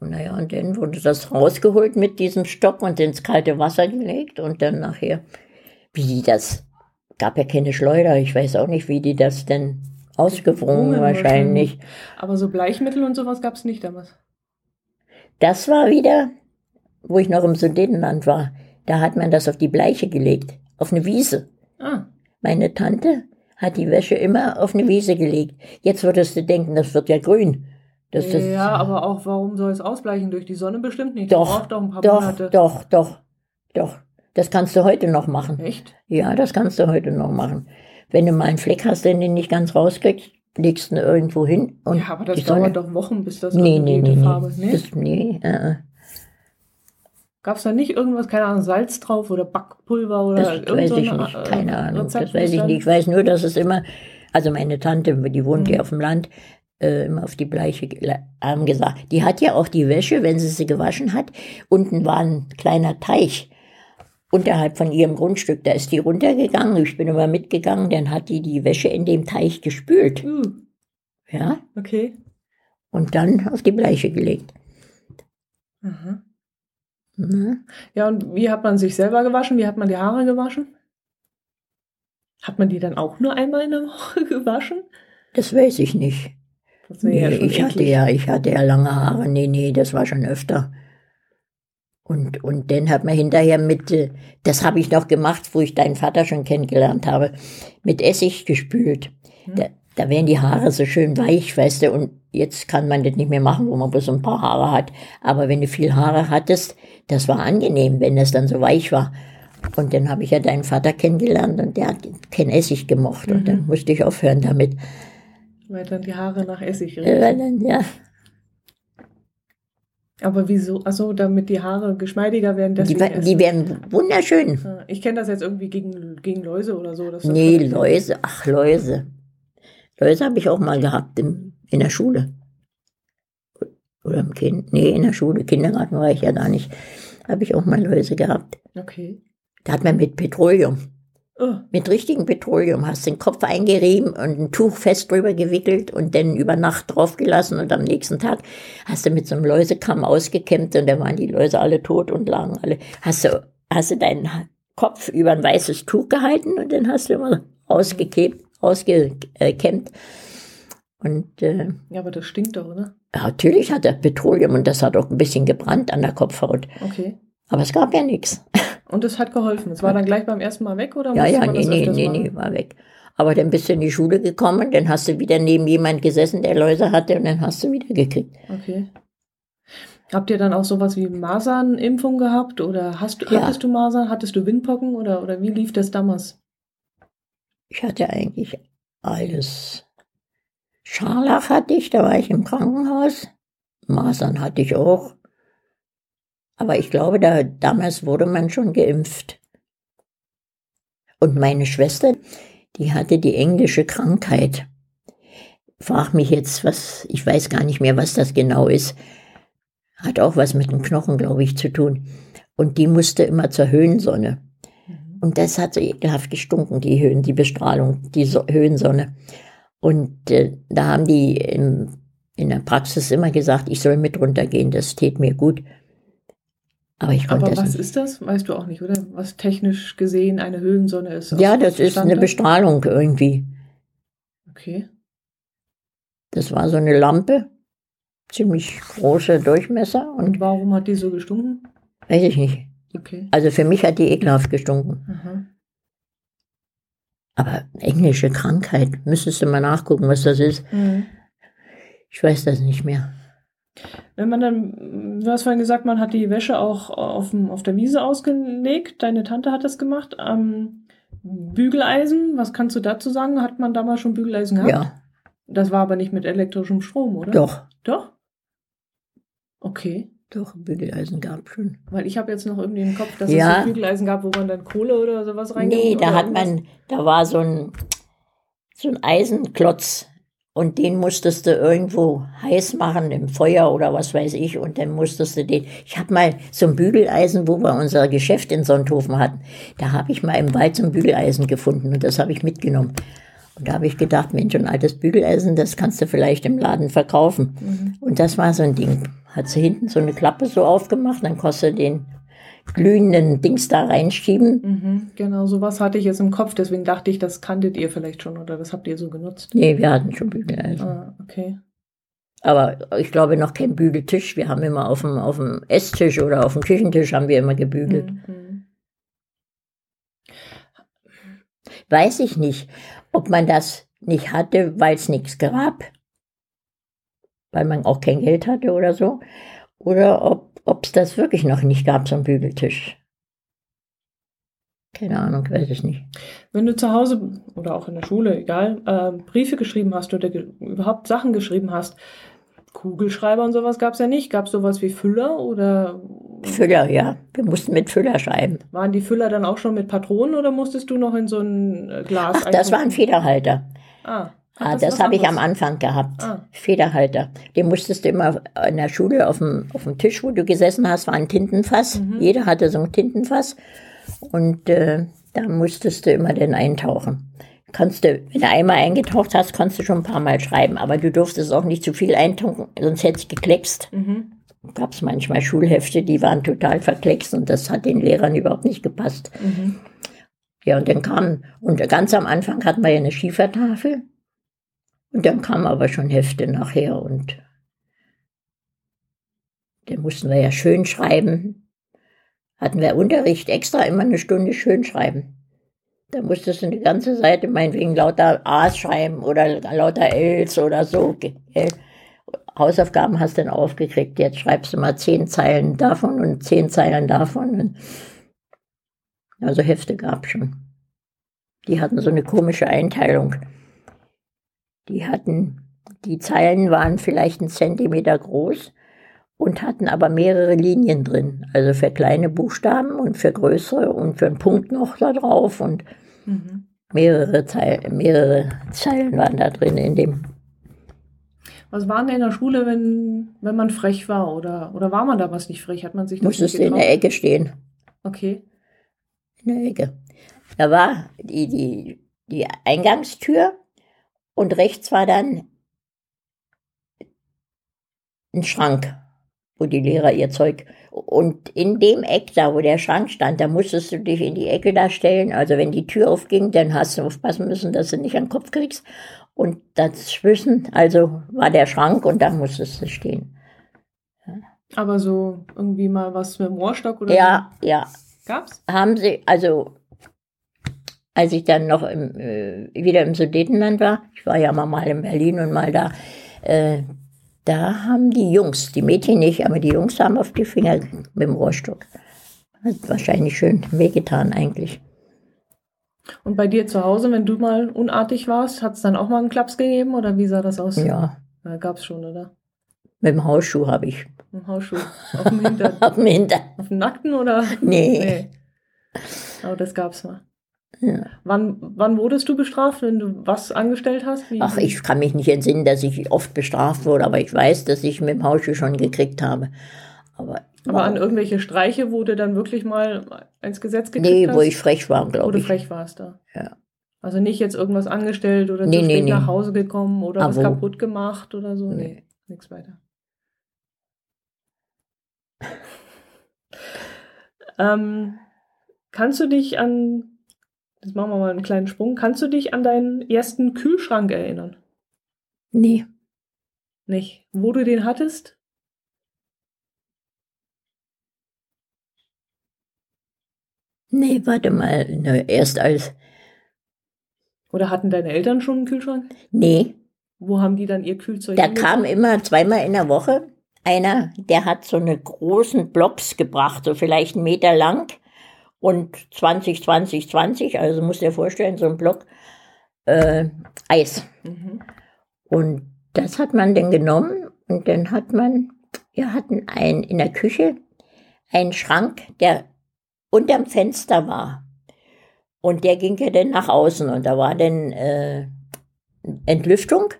S3: Naja, und dann wurde das rausgeholt mit diesem Stock und ins kalte Wasser gelegt und dann nachher, wie die das, gab ja keine Schleuder, ich weiß auch nicht, wie die das denn ausgewrungen
S2: Gewrungen
S3: wahrscheinlich.
S2: Aber so Bleichmittel und sowas gab es nicht damals.
S3: Das war wieder, wo ich noch im Sudetenland war. Da hat man das auf die Bleiche gelegt, auf eine Wiese.
S2: Ah,
S3: Meine Tante hat die Wäsche immer auf eine Wiese gelegt. Jetzt würdest du denken, das wird ja grün. Das, das,
S2: ja, aber auch, warum soll es ausbleichen? Durch die Sonne bestimmt nicht.
S3: Doch,
S2: doch
S3: doch, doch, doch, doch. Das kannst du heute noch machen.
S2: Echt?
S3: Ja, das kannst du heute noch machen. Wenn du mal einen Fleck hast, den du nicht ganz rauskriegst, legst du ihn irgendwo hin. Und
S2: ja, aber das
S3: die Sonne-
S2: dauert doch Wochen, bis das
S3: Nee, nee,
S2: die
S3: nee,
S2: Farbe.
S3: nee.
S2: Nee?
S3: Das, nee, äh, äh.
S2: Gab es da nicht irgendwas, keine Ahnung, Salz drauf oder Backpulver oder
S3: Das weiß
S2: so
S3: ich nicht,
S2: äh,
S3: keine Ahnung.
S2: Rezept,
S3: Das weiß ich nicht. Ich weiß nur, dass es immer, also meine Tante, die wohnt
S2: Mhm.
S3: ja auf dem Land, äh, immer auf die Bleiche haben gesagt. Die hat ja auch die Wäsche, wenn sie sie gewaschen hat. Unten war ein kleiner Teich unterhalb von ihrem Grundstück. Da ist die runtergegangen. Ich bin immer mitgegangen. Dann hat die die Wäsche in dem Teich gespült.
S2: Uh,
S3: Ja.
S2: okay.
S3: Und dann auf die Bleiche gelegt.
S2: Aha.
S3: Ne?
S2: Ja, und wie hat man sich selber gewaschen? Wie hat man die Haare gewaschen? Hat man die dann auch nur einmal in der Woche gewaschen?
S3: Das weiß ich nicht. Nee,
S2: ja
S3: ich hatte ja, ich hatte ja lange Haare. Nee, nee, das war schon öfter. Und, und dann hat man hinterher mit, äh, das habe ich noch gemacht, wo ich deinen Vater schon kennengelernt habe, mit Essig gespült.
S2: Hm.
S3: Da, da werden die Haare so schön weich, weißt du, und jetzt kann man das nicht mehr machen, wo man bloß ein paar Haare hat. Aber wenn du viel Haare hattest, das war angenehm, wenn das dann so weich war. Und dann habe ich ja deinen Vater kennengelernt und der hat kein Essig gemocht. Und
S2: Mhm.
S3: dann musste ich aufhören damit.
S2: Weil dann die Haare nach Essig riechen.
S3: weil dann, ja,
S2: Aber wieso? Achso, damit die Haare geschmeidiger werden.
S3: die, die werden wunderschön.
S2: Ich kenne das jetzt irgendwie gegen, gegen Läuse oder so. dass das
S3: Nee, Läuse, ach Läuse. Läuse habe ich auch mal gehabt in, in der Schule. Oder im Kind. Nee, in der Schule, Kindergarten war ich ja gar nicht. Habe ich auch mal Läuse gehabt.
S2: Okay.
S3: Da hat man mit Petroleum,
S2: Oh,
S3: mit richtigem Petroleum, hast den Kopf eingerieben und ein Tuch fest drüber gewickelt und dann über Nacht draufgelassen und am nächsten Tag hast du mit so einem Läusekamm ausgekämmt und dann waren die Läuse alle tot und lagen alle. Hast du, hast du deinen Kopf über ein weißes Tuch gehalten und dann hast du immer ausgekämmt, ausgekämmt. Und äh,
S2: ja, aber das stinkt doch, oder?
S3: ja, natürlich hat er Petroleum und das hat auch ein bisschen gebrannt an der Kopfhaut.
S2: Okay.
S3: Aber es gab ja nichts.
S2: Und das hat geholfen. Es war dann gleich beim ersten Mal weg, oder?
S3: Ja, ja, nee, nee, nee, nee, war weg. Aber dann bist du in die Schule gekommen, dann hast du wieder neben jemand gesessen, der Läuse hatte, und dann hast du wieder gekriegt.
S2: Okay. Habt ihr dann auch sowas wie Masernimpfung gehabt? Oder hast du,
S3: Ja.
S2: hattest du Masern? Hattest du Windpocken? Oder, oder wie lief das damals?
S3: Ich hatte eigentlich alles. Scharlach hatte ich, da war ich im Krankenhaus. Masern hatte ich auch. Aber ich glaube, da, damals wurde man schon geimpft. Und meine Schwester, die hatte die englische Krankheit. Frag mich jetzt, was, ich weiß gar nicht mehr, was das genau ist. Hat auch was mit den Knochen, glaube ich, zu tun. Und die musste immer zur Höhensonne. Und das hat so ekelhaft gestunken, die Höhen, die Bestrahlung, die so Höhensonne. Und äh, da haben die in, in der Praxis immer gesagt, ich soll mit runtergehen, das tät mir gut. Aber ich konnte
S2: Aber was
S3: nicht.
S2: ist das? Weißt du auch nicht, oder? Was technisch gesehen eine Höhlensonne ist?
S3: Ja, das ist eine
S2: Standard?
S3: Bestrahlung irgendwie.
S2: Okay.
S3: Das war so eine Lampe, ziemlich große Durchmesser und
S2: Und warum hat die so gestunken?
S3: weiß ich nicht.
S2: Okay.
S3: Also für mich hat die ekelhaft gestunken.
S2: Aha.
S3: Aber englische Krankheit, müsstest du mal nachgucken, was das ist.
S2: Mhm.
S3: Ich weiß das nicht mehr.
S2: Wenn man dann, du hast vorhin gesagt, man hat die Wäsche auch auf, auf der Wiese ausgelegt. Deine Tante hat das gemacht. Ähm, Bügeleisen, was kannst du dazu sagen? Hat man damals schon Bügeleisen gehabt?
S3: Ja,
S2: Das war aber nicht mit elektrischem Strom, oder?
S3: doch,
S2: Doch? Okay.
S3: Doch, Bügeleisen gab schon.
S2: Weil ich habe jetzt noch irgendwie im Kopf, dass
S3: Ja.
S2: es so Bügeleisen gab, wo man dann Kohle oder sowas reingibt.
S3: Nee, da hat
S2: irgendwas.
S3: man, da war so ein, so ein Eisenklotz und den musstest du irgendwo heiß machen im Feuer oder was weiß ich und dann musstest du den. Ich habe mal so ein Bügeleisen, wo wir unser Geschäft in Sonthofen hatten, da habe ich mal im Wald so ein Bügeleisen gefunden und das habe ich mitgenommen. Und da habe ich gedacht, Mensch, ein altes Bügeleisen, das kannst du vielleicht im Laden verkaufen. Und das war so ein Ding. Hat sie hinten so eine Klappe so aufgemacht, dann konntest du den glühenden Dings da reinschieben.
S2: Mhm, genau, sowas hatte ich jetzt im Kopf, deswegen dachte ich, das kanntet ihr vielleicht schon oder das habt ihr so genutzt.
S3: Nee, wir hatten schon Bügeleisen.
S2: Ah, okay.
S3: Aber ich glaube noch kein Bügeltisch. Wir haben immer auf dem, auf dem Esstisch oder auf dem Küchentisch haben wir immer gebügelt.
S2: Mhm.
S3: Weiß ich nicht, ob man das nicht hatte, weil es nichts gab, weil man auch kein Geld hatte oder so, oder ob es das wirklich noch nicht gab, so ein Bügeltisch. Keine Ahnung, weiß ich nicht.
S2: Wenn du zu Hause oder auch in der Schule, egal, äh, Briefe geschrieben hast oder ge überhaupt Sachen geschrieben hast, Kugelschreiber und sowas gab es ja nicht. Gab es sowas wie Füller oder
S3: Füller, ja. Wir mussten mit Füller schreiben.
S2: waren die Füller dann auch schon mit Patronen oder musstest du noch in so ein äh, Glas
S3: Ach, das war ein? Federhalter.
S2: Ah,
S3: Ah, das
S2: was
S3: habe ich am? Anfang gehabt.
S2: Ah.
S3: Federhalter. Den musstest du immer in der Schule auf dem, auf dem Tisch, wo du gesessen hast, war ein Tintenfass.
S2: Mhm.
S3: Jeder hatte so ein Tintenfass. Und äh, da musstest du immer den eintauchen. Kannst du, wenn du einmal eingetaucht hast, kannst du schon ein paar Mal schreiben. Aber du durftest auch nicht zu viel eintauchen, sonst hätte es gekleckst.
S2: Mhm.
S3: Gab es manchmal Schulhefte, die waren total verkleckst und das hat den Lehrern überhaupt nicht gepasst.
S2: Mhm.
S3: Ja, und dann kam, und ganz am Anfang hatten wir ja eine Schiefertafel. Und dann kamen aber schon Hefte nachher und dann mussten wir ja schön schreiben. Hatten wir Unterricht extra immer eine Stunde schön schreiben. Da musstest du eine ganze Seite meinetwegen lauter A's schreiben oder lauter L's oder so. gell? Hausaufgaben hast du dann aufgekriegt. Jetzt schreibst du mal zehn Zeilen davon und zehn Zeilen davon. Also Hefte gab schon. Die hatten so eine komische Einteilung. Die hatten, die Zeilen waren vielleicht einen Zentimeter groß und hatten aber mehrere Linien drin. Also für kleine Buchstaben und für größere und für einen Punkt noch da drauf und
S2: Mhm.
S3: mehrere Zeilen, mehrere Zeilen waren da drin in dem.
S2: Was war denn in der Schule, wenn, wenn man frech war? Oder, oder war man damals nicht frech? Hat man sich
S3: Musstest du in der? Ecke stehen.
S2: Okay.
S3: In der Ecke. Da war die, die, die Eingangstür und rechts war dann ein Schrank, wo die Lehrer ihr Zeug. Und in dem Eck da, wo der Schrank stand, da musstest du dich in die Ecke da stellen. Also wenn die Tür aufging, dann hast du aufpassen müssen, dass du nicht an den Kopf kriegst. Und dazwischen, also war der Schrank und da musstest du stehen.
S2: Aber so irgendwie mal was mit dem Rohrstock oder
S3: Ja, ja.
S2: so? Gab's?
S3: haben sie, also als ich dann noch im, äh, wieder im Sudetenland war, ich war ja mal, mal in Berlin und mal da, äh, da haben die Jungs, die Mädchen nicht, aber die Jungs haben auf die Finger mit dem Rohrstock. Hat wahrscheinlich schön wehgetan eigentlich.
S2: Und bei dir zu Hause, wenn du mal unartig warst, hat es dann auch mal einen Klaps gegeben oder wie sah das aus?
S3: Ja,
S2: ja gab's schon, oder?
S3: mit dem Hausschuh habe ich
S2: Im Hausschuh. Auf dem Hintern.
S3: auf dem Hintern.
S2: Auf dem Nackten oder?
S3: Nee.
S2: Nee. Aber das gab's mal.
S3: Ja.
S2: Wann, wann wurdest du bestraft, wenn du was angestellt hast? Wie,
S3: Ach, ich kann mich nicht entsinnen, dass ich oft bestraft wurde, aber ich weiß, dass ich mit dem Hausschuh schon gekriegt habe. Aber,
S2: Aber an irgendwelche Streiche, wo du dann wirklich mal ins Gesetz gekriegt
S3: nee,
S2: hast?
S3: wo ich frech war,
S2: Wo
S3: glaube
S2: du
S3: ich.
S2: frech warst da.
S3: Ja.
S2: Also nicht jetzt irgendwas angestellt oder
S3: Nee,
S2: zu spät
S3: nee.
S2: nach Hause gekommen oder
S3: Ah,
S2: was
S3: wo?
S2: kaputt gemacht oder so. Nee,
S3: Nee.
S2: nichts weiter. ähm, kannst du dich an, jetzt machen wir mal einen kleinen Sprung, kannst du dich an deinen ersten Kühlschrank erinnern?
S3: Nee.
S2: Nicht. Wo du den hattest?
S3: Nee, warte mal. Na, erst als.
S2: Oder hatten deine Eltern schon einen Kühlschrank?
S3: Nee,
S2: Wo haben die dann ihr Kühlzeug
S3: da kam immer zweimal in der Woche einer, der hat so eine großen Blocks gebracht, so vielleicht einen Meter lang und 20, 20, 20, also musst du dir vorstellen, so ein Block äh, Eis.
S2: Mhm.
S3: Und das hat man dann genommen und dann hat man, wir hatten einen in der Küche, einen Schrank, der unterm Fenster war. Und der ging ja dann nach außen und da war dann äh, Entlüftung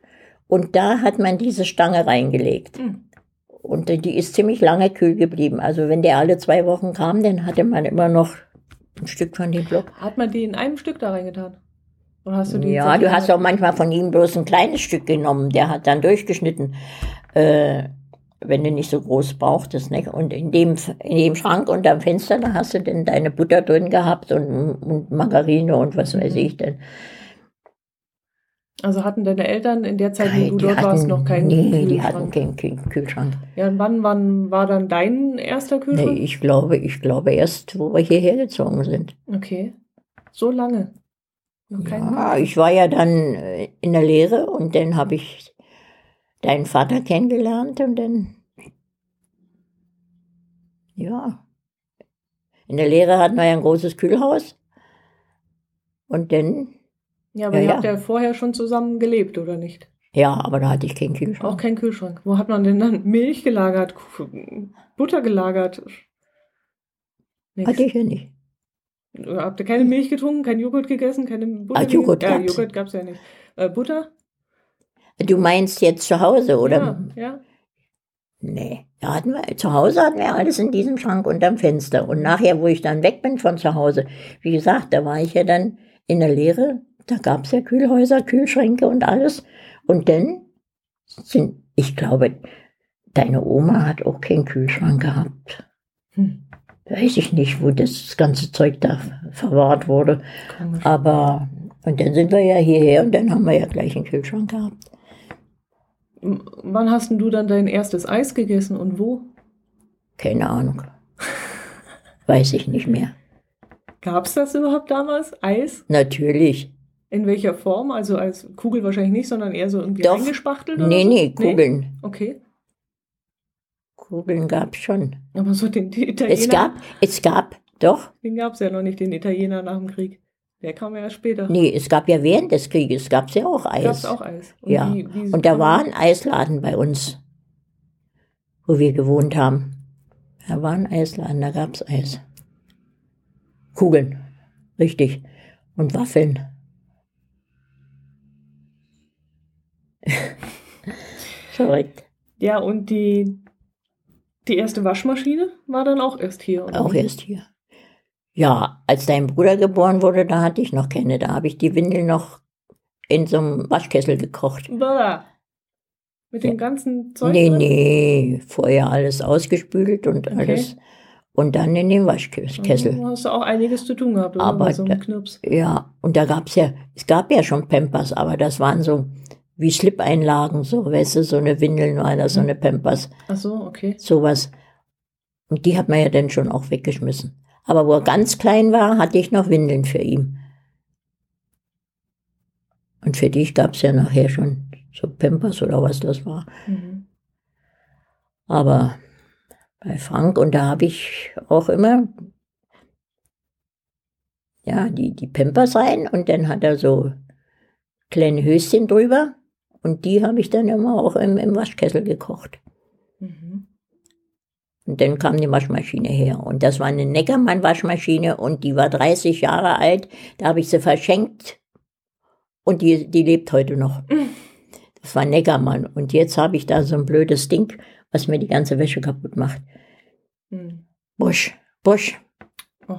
S3: und da hat man diese Stange reingelegt.
S2: Mhm.
S3: Und die ist ziemlich lange kühl geblieben. Also wenn der alle zwei Wochen kam, dann hatte man immer noch ein Stück von dem Block.
S2: Hat man die in einem Stück da reingetan? Oder hast du die
S3: Ja, du hast auch manchmal von ihm bloß ein kleines Stück genommen. Der hat dann durchgeschnitten, äh, wenn du nicht so groß brauchtest. Nicht? Und in dem, in dem Schrank unterm Fenster, da hast du dann deine Butter drin gehabt und, und Margarine und was weiß ich denn.
S2: Also hatten deine Eltern in der Zeit, wo
S3: Kein-
S2: du
S3: die
S2: dort warst,
S3: hatten-
S2: noch keinen
S3: Nee, die hatten
S2: Kühlschrank?
S3: keinen Kühl- Kühlschrank.
S2: Ja, und wann, wann war dann dein erster Kühlschrank?
S3: Nee, ich glaube, ich glaube erst, wo wir hierher gezogen sind.
S2: Okay. So lange. Noch
S3: Ja, ich war ja dann äh, in der Lehre und dann habe ich deinen Vater kennengelernt und dann, ja, in der Lehre hatten wir ja ein großes Kühlhaus und dann,
S2: ja, aber
S3: Ja,
S2: ihr habt ja vorher schon zusammen gelebt, oder nicht?
S3: ja, aber da hatte ich keinen
S2: Auch
S3: Kühlschrank.
S2: kein Kühlschrank. Wo hat man denn dann Milch gelagert, Butter gelagert? Nix.
S3: Hatte ich ja nicht.
S2: Habt ihr keine Milch getrunken, kein Joghurt gegessen, keine Butter?
S3: Ah, Joghurt
S2: gegessen? Ja. Joghurt gab's ja nicht. Äh, Butter?
S3: Du meinst jetzt zu Hause, oder?
S2: Ja, ja.
S3: Nee, da hatten wir, zu Hause hatten wir alles in diesem Schrank unterm Fenster. Und nachher, wo ich dann weg bin von zu Hause, wie gesagt, da war ich ja dann in der Lehre, da gab es ja Kühlhäuser, Kühlschränke und alles. Und dann sind, ich glaube, deine Oma hat auch keinen Kühlschrank gehabt.
S2: Hm.
S3: Weiß ich nicht, wo das ganze Zeug da verwahrt wurde. Aber, und dann sind wir ja hierher und dann haben wir ja gleich einen Kühlschrank gehabt.
S2: Wann hast denn du dann dein erstes Eis gegessen und wo?
S3: Keine Ahnung. Weiß ich nicht mehr.
S2: Gab's das überhaupt damals? Eis?
S3: Natürlich.
S2: In welcher Form? Also als Kugel wahrscheinlich nicht, sondern eher so irgendwie
S3: Doch.
S2: eingespachtelt? Oder
S3: Nee,
S2: so?
S3: nee, Kugeln.
S2: Okay.
S3: Kugeln gab es schon.
S2: Aber so den Italiener,
S3: Es gab, es gab, doch,
S2: den gab's ja noch nicht, den Italiener nach dem Krieg. Der kam ja später.
S3: nee, es gab ja während des Krieges, gab es ja auch Eis.
S2: Gab's auch Eis.
S3: Ja.
S2: wie- wie-
S3: Und da war ein Eisladen bei uns, wo wir gewohnt haben. Da war ein Eisladen, da gab es Eis. Kugeln, richtig. Und Waffeln. Verrückt.
S2: Ja, und die, die erste Waschmaschine war dann auch erst hier. oder
S3: Auch erst hier. Ja, als dein Bruder geboren wurde, da hatte ich noch keine. Da habe ich die Windel noch in so einem Waschkessel gekocht.
S2: Blah. Mit dem ganzen Zeug?
S3: Nee,
S2: drin?
S3: nee, vorher alles ausgespült und
S2: Okay.
S3: alles. Und dann in den Waschkessel.
S2: Du hast auch einiges zu tun gehabt?
S3: Aber
S2: so einem
S3: da-
S2: Knips.
S3: Ja, und da gab's ja, es gab ja schon Pampers, aber das waren so wie Slip-Einlagen, so, weißt du, so eine Windeln oder so eine Pampers,
S2: Ach so, okay.
S3: sowas. Und die hat man ja dann schon auch weggeschmissen. Aber wo er ganz klein war, hatte ich noch Windeln für ihn. Und für dich gab's ja nachher schon so Pampers oder was das war.
S2: Mhm.
S3: Aber bei Frank, und da habe ich auch immer ja, die, die Pampers rein und dann hat er so kleine Höschen drüber und die habe ich dann immer auch im, im Waschkessel gekocht. Und dann kam die Waschmaschine her. Und das war eine Neckermann-Waschmaschine und die war 30 Jahre alt. Da habe ich sie verschenkt und die, die lebt heute noch. Das war Neckermann. Und jetzt habe ich da so ein blödes Ding, was mir die ganze Wäsche kaputt macht.
S2: Mhm.
S3: Busch, Busch.
S2: Oh.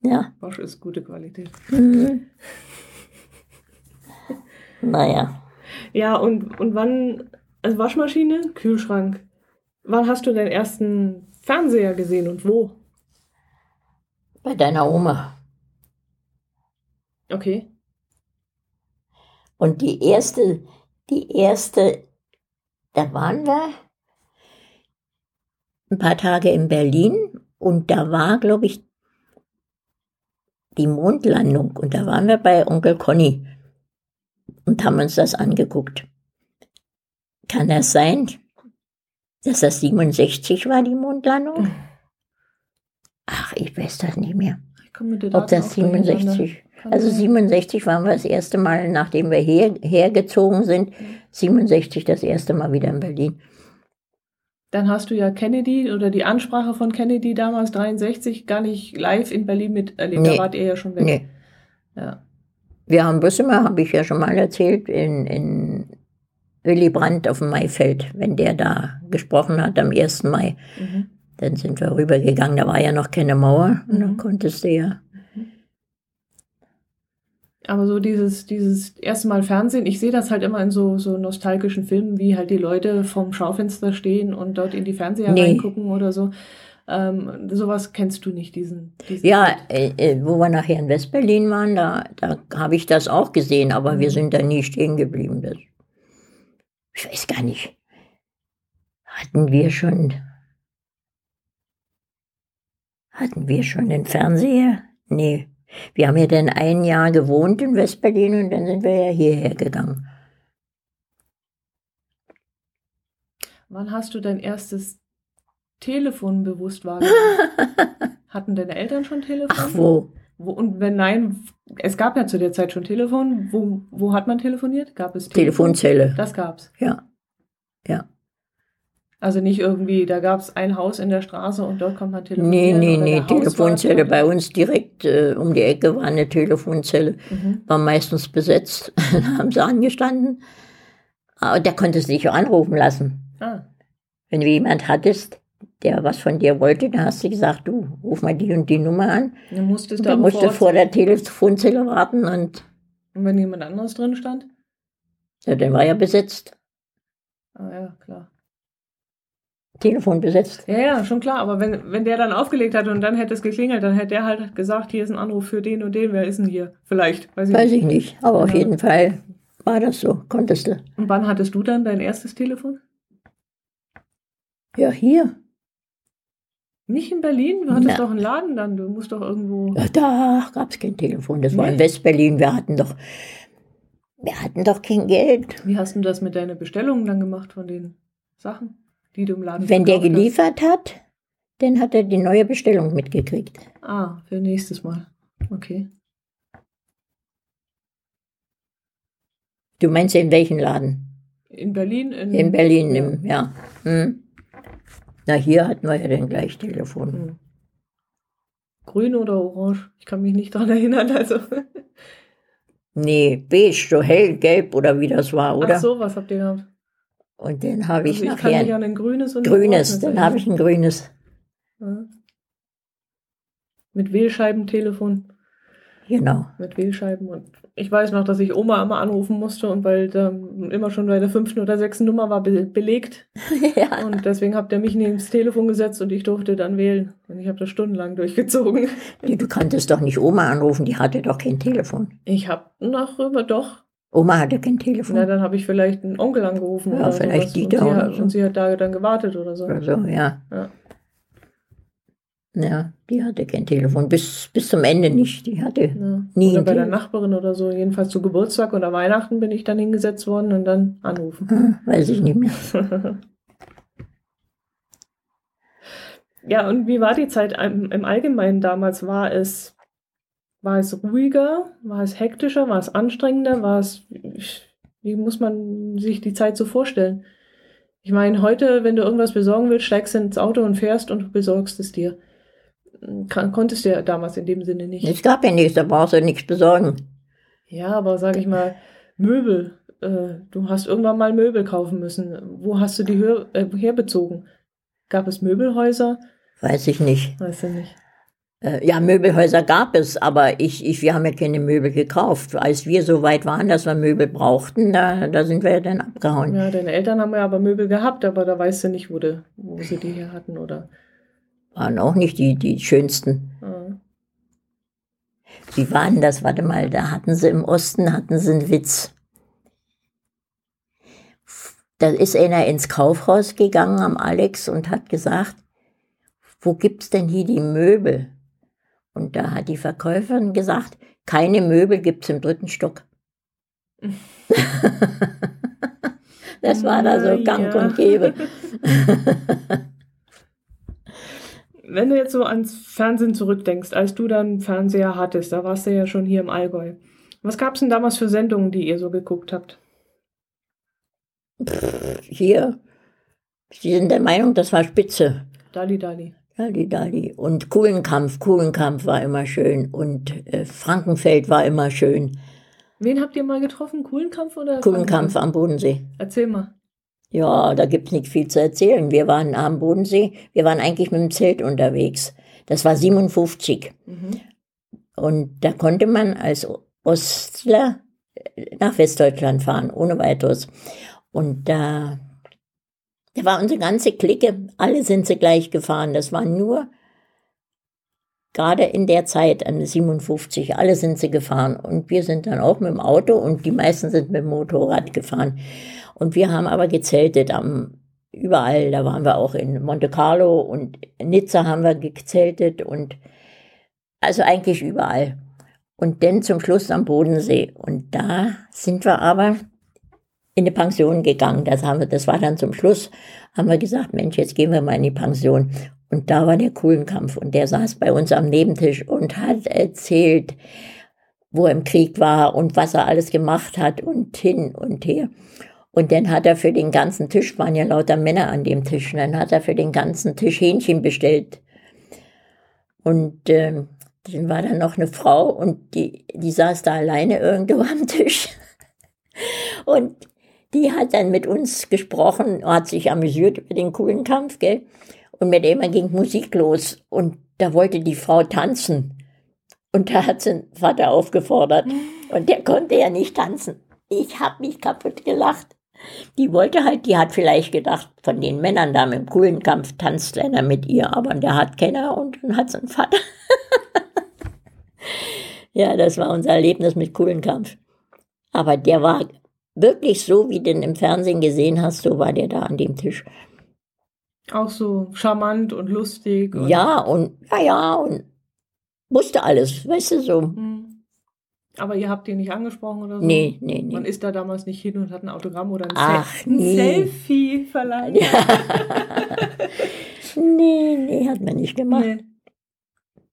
S3: Ja.
S2: Wasch ist gute Qualität.
S3: Mhm. Naja.
S2: Ja, und, und wann, also Waschmaschine, Kühlschrank. Wann hast du den ersten Fernseher gesehen und wo?
S3: Bei deiner Oma.
S2: Okay.
S3: Und die erste, die erste, da waren wir ein paar Tage in Berlin und da war, glaube ich, die Mondlandung und da waren wir bei Onkel Conny und haben uns das angeguckt. Kann das sein, dass das 67 war, die Mondlandung? Ach, ich weiß das nicht mehr.
S2: Ich
S3: Ob das
S2: auch durcheinander.
S3: 67
S2: Kann
S3: Also
S2: sein.
S3: 67 waren wir das erste Mal, nachdem wir her, hergezogen sind. 67 das erste Mal wieder in Berlin.
S2: Dann hast du ja Kennedy oder die Ansprache von Kennedy damals 63 gar nicht live in Berlin miterlebt.
S3: Nee.
S2: Da wart ihr ja schon weg.
S3: Nee.
S2: Ja.
S3: Wir haben immer, habe ich ja schon mal erzählt, in, in Willy Brandt auf dem Maifeld, wenn der da gesprochen hat am 1. Mai.
S2: Mhm.
S3: Dann sind wir rübergegangen, da war ja noch keine Mauer und dann
S2: Mhm.
S3: konntest du ja.
S2: Aber so dieses, dieses erste Mal Fernsehen, ich sehe das halt immer in so, so nostalgischen Filmen, wie halt die Leute vorm Schaufenster stehen und dort in die Fernseher
S3: Nee.
S2: reingucken oder so. Ähm, sowas kennst du nicht, diesen. diesen
S3: Ja, äh, äh, wo wir nachher in Westberlin waren, da, da habe ich das auch gesehen, aber wir sind da nie stehen geblieben. Das, ich weiß gar nicht. Hatten wir schon. Hatten wir schon den Fernseher? Nee. Wir haben ja dann ein Jahr gewohnt in Westberlin und dann sind wir ja hierher gegangen.
S2: Wann hast du dein erstes Telefon bewusst wahrgenommen? Hatten deine Eltern schon Telefon?
S3: Ach wo?
S2: Wo, und wenn nein, es gab ja zu der Zeit schon Telefon. Wo, wo hat man telefoniert? Gab es Telefon?
S3: Telefonzelle.
S2: Das gab's.
S3: Ja. Ja.
S2: Also nicht irgendwie, da gab es ein Haus in der Straße und dort kommt man
S3: Nee,
S2: telefonieren.
S3: nee, nee,
S2: der Hauswart
S3: Telefonzelle. Bei uns direkt äh, um die Ecke war eine Telefonzelle.
S2: Mhm.
S3: war meistens besetzt, haben sie angestanden. Aber du dich auch anrufen lassen.
S2: Ah,
S3: Wenn du jemand hattest, der was von dir wollte, dann hast du gesagt, du, ruf mal die und die Nummer an.
S2: du musstest
S3: Und
S2: da
S3: dann musst du
S2: vor
S3: der Telefonzelle warten und
S2: Und wenn jemand anderes drin stand?
S3: ja, dann war ja besetzt.
S2: Ah ja, klar.
S3: Telefon besetzt.
S2: Ja, ja, schon klar. Aber wenn, wenn der dann aufgelegt hat und dann hätte es geklingelt, dann hätte der halt gesagt, hier ist ein Anruf für den und den. Wer ist denn hier? Vielleicht. Weiß ich
S3: Weiß
S2: nicht.
S3: ich nicht. Aber auf
S2: Ja.
S3: jeden Fall war das so. Konntest du.
S2: Und wann hattest du dann dein erstes Telefon?
S3: Ja, hier.
S2: Nicht in Berlin? Du hattest
S3: Na.
S2: doch einen Laden dann. Du musst doch irgendwo.
S3: Ja, da gab es kein Telefon. Das war in
S2: Nee.
S3: Westberlin. Wir hatten doch, wir hatten doch kein Geld.
S2: Wie hast du das mit deinen Bestellungen dann gemacht von den Sachen, die du im Laden
S3: Wenn der
S2: verkauft hast?
S3: geliefert hat, dann hat er die neue Bestellung mitgekriegt.
S2: Ah, für nächstes Mal. Okay.
S3: Du meinst in welchen Laden?
S2: In Berlin? In,
S3: In Berlin,
S2: Ja.
S3: im, ja. Hm. Na, hier hatten wir ja dann gleich Telefon.
S2: Hm. Grün oder orange? Ich kann mich nicht dran erinnern. Also.
S3: Nee, beige, so hellgelb oder wie das war, oder?
S2: Ach so, was habt ihr gehabt?
S3: Und den habe ich
S2: Also ich kann mich
S3: nachher.
S2: an ein grünes und ein
S3: Grünes, dann habe ich ein grünes.
S2: Ja. Mit Wählscheibentelefon,
S3: Genau.
S2: mit Wählscheiben. Und ich weiß noch, dass ich Oma immer anrufen musste und weil da immer schon bei der fünften oder sechsten Nummer war be belegt.
S3: ja.
S2: Und deswegen habt ihr mich neben das Telefon gesetzt und ich durfte dann wählen. Und ich habe das stundenlang durchgezogen.
S3: Du konntest doch nicht Oma anrufen, die hatte doch kein Telefon.
S2: Ich habe noch rüber doch.
S3: Oma hatte kein Telefon.
S2: Na, dann habe ich vielleicht einen Onkel angerufen
S3: Ja,
S2: oder
S3: vielleicht
S2: sowas.
S3: Dieter
S2: und sie, hat,
S3: so.
S2: und sie hat da dann gewartet oder so.
S3: Oder so, ja.
S2: Ja.
S3: Ja, die hatte kein Telefon. Bis, bis zum Ende nicht. Die hatte
S2: Ja.
S3: nie
S2: Oder bei der. Nachbarin oder so. Jedenfalls zu Geburtstag oder Weihnachten bin ich dann hingesetzt worden und dann anrufen.
S3: Hm, Weiß ich nicht mehr.
S2: Ja, und wie war die Zeit im, im Allgemeinen damals? War es, war es ruhiger? War es hektischer? War es anstrengender? War es, wie muss man sich die Zeit so vorstellen? Ich meine, heute, wenn du irgendwas besorgen willst, steigst du ins Auto und fährst und besorgst es dir. Kann, konntest du ja damals in dem Sinne nicht.
S3: Es gab ja nichts, da brauchst du nichts besorgen.
S2: Ja, aber sag ich mal, Möbel. Äh, du hast irgendwann mal Möbel kaufen müssen. Wo hast du die hör, äh, herbezogen? Gab es Möbelhäuser?
S3: Weiß ich nicht.
S2: Weiß ich nicht.
S3: Äh, Ja, Möbelhäuser gab es, aber ich, ich, wir haben ja keine Möbel gekauft. Als wir so weit waren, dass wir Möbel brauchten, da, da sind wir ja dann abgehauen.
S2: Ja, deine Eltern haben ja aber Möbel gehabt, aber da weißt du nicht, wo, de, wo sie die her hatten, oder?
S3: Waren auch nicht die, die schönsten.
S2: Ah.
S3: Wie war denn das? Warte mal, da hatten sie im Osten, hatten sie einen Witz. Da ist einer ins Kaufhaus gegangen am Alex und hat gesagt, wo gibt's denn hier die Möbel? Und da hat die Verkäuferin gesagt, keine Möbel gibt's im dritten Stock. das war da so gang
S2: ja.
S3: und gäbe.
S2: Wenn du jetzt so ans Fernsehen zurückdenkst, als du dann Fernseher hattest, da warst du ja schon hier im Allgäu. Was gab's denn damals für Sendungen, die ihr so geguckt habt?
S3: Hier, Sie sind der Meinung, das war spitze.
S2: Dali Dali.
S3: Dali, Dali. Und Kuhlenkampf, Kuhlenkampf war immer schön. Und äh, Frankenfeld war immer schön.
S2: Wen habt ihr mal getroffen? Kuhlenkampf oder?
S3: Kuhlenkampf am Bodensee.
S2: Erzähl mal.
S3: Ja, da gibt's nicht viel zu erzählen. Wir waren am Bodensee, wir waren eigentlich mit dem Zelt unterwegs. Das war 57.
S2: Mhm.
S3: Und da konnte man als Ostler nach Westdeutschland fahren, ohne weiteres. Und da, da war unsere ganze Clique, alle sind sie gleich gefahren. Das war nur gerade in der Zeit, an 57, alle sind sie gefahren. Und wir sind dann auch mit dem Auto und die meisten sind mit dem Motorrad gefahren. Und wir haben aber gezeltet am, überall. Da waren wir auch in Monte Carlo und Nizza haben wir gezeltet und also eigentlich überall. Und dann zum Schluss am Bodensee. Und da sind wir aber in eine Pension gegangen. Das, haben wir, das war dann zum Schluss, haben wir gesagt, Mensch, jetzt gehen wir mal in die Pension. Und da war der Kuhlenkampf und der saß bei uns am Nebentisch und hat erzählt, wo er im Krieg war und was er alles gemacht hat und hin und her. Und dann hat er für den ganzen Tisch, waren ja lauter Männer an dem Tisch, und dann hat er für den ganzen Tisch Hähnchen bestellt. Und ähm, dann war da noch eine Frau und die, die saß da alleine irgendwo am Tisch. Und die hat dann mit uns gesprochen, hat sich amüsiert über den coolen Kampf, gell? Und mit immer ging Musik los und da wollte die Frau tanzen. Und da hat sie den Vater aufgefordert und der konnte ja nicht tanzen. Ich hab mich kaputt gelacht. Die wollte halt, die hat vielleicht gedacht, von den Männern da mit dem coolen Kampf tanzt einer mit ihr, aber der hat keiner und dann hat sie einen Vater. ja, das war unser Erlebnis mit coolen Kampf. Aber der war wirklich so, wie du den im Fernsehen gesehen hast, so war der da an dem Tisch.
S2: Auch so charmant und lustig. Und
S3: Ja, und ja, ja, und wusste alles, weißt du so.
S2: Hm. Aber ihr habt ihn nicht angesprochen oder so?
S3: Nee, nee,
S2: Man
S3: nee.
S2: ist da damals nicht hin und hat ein Autogramm oder ein,
S3: Ach,
S2: Sel ein
S3: nee.
S2: Selfie verlangt.
S3: Nee, nee, hat man nicht gemacht.
S2: Nee.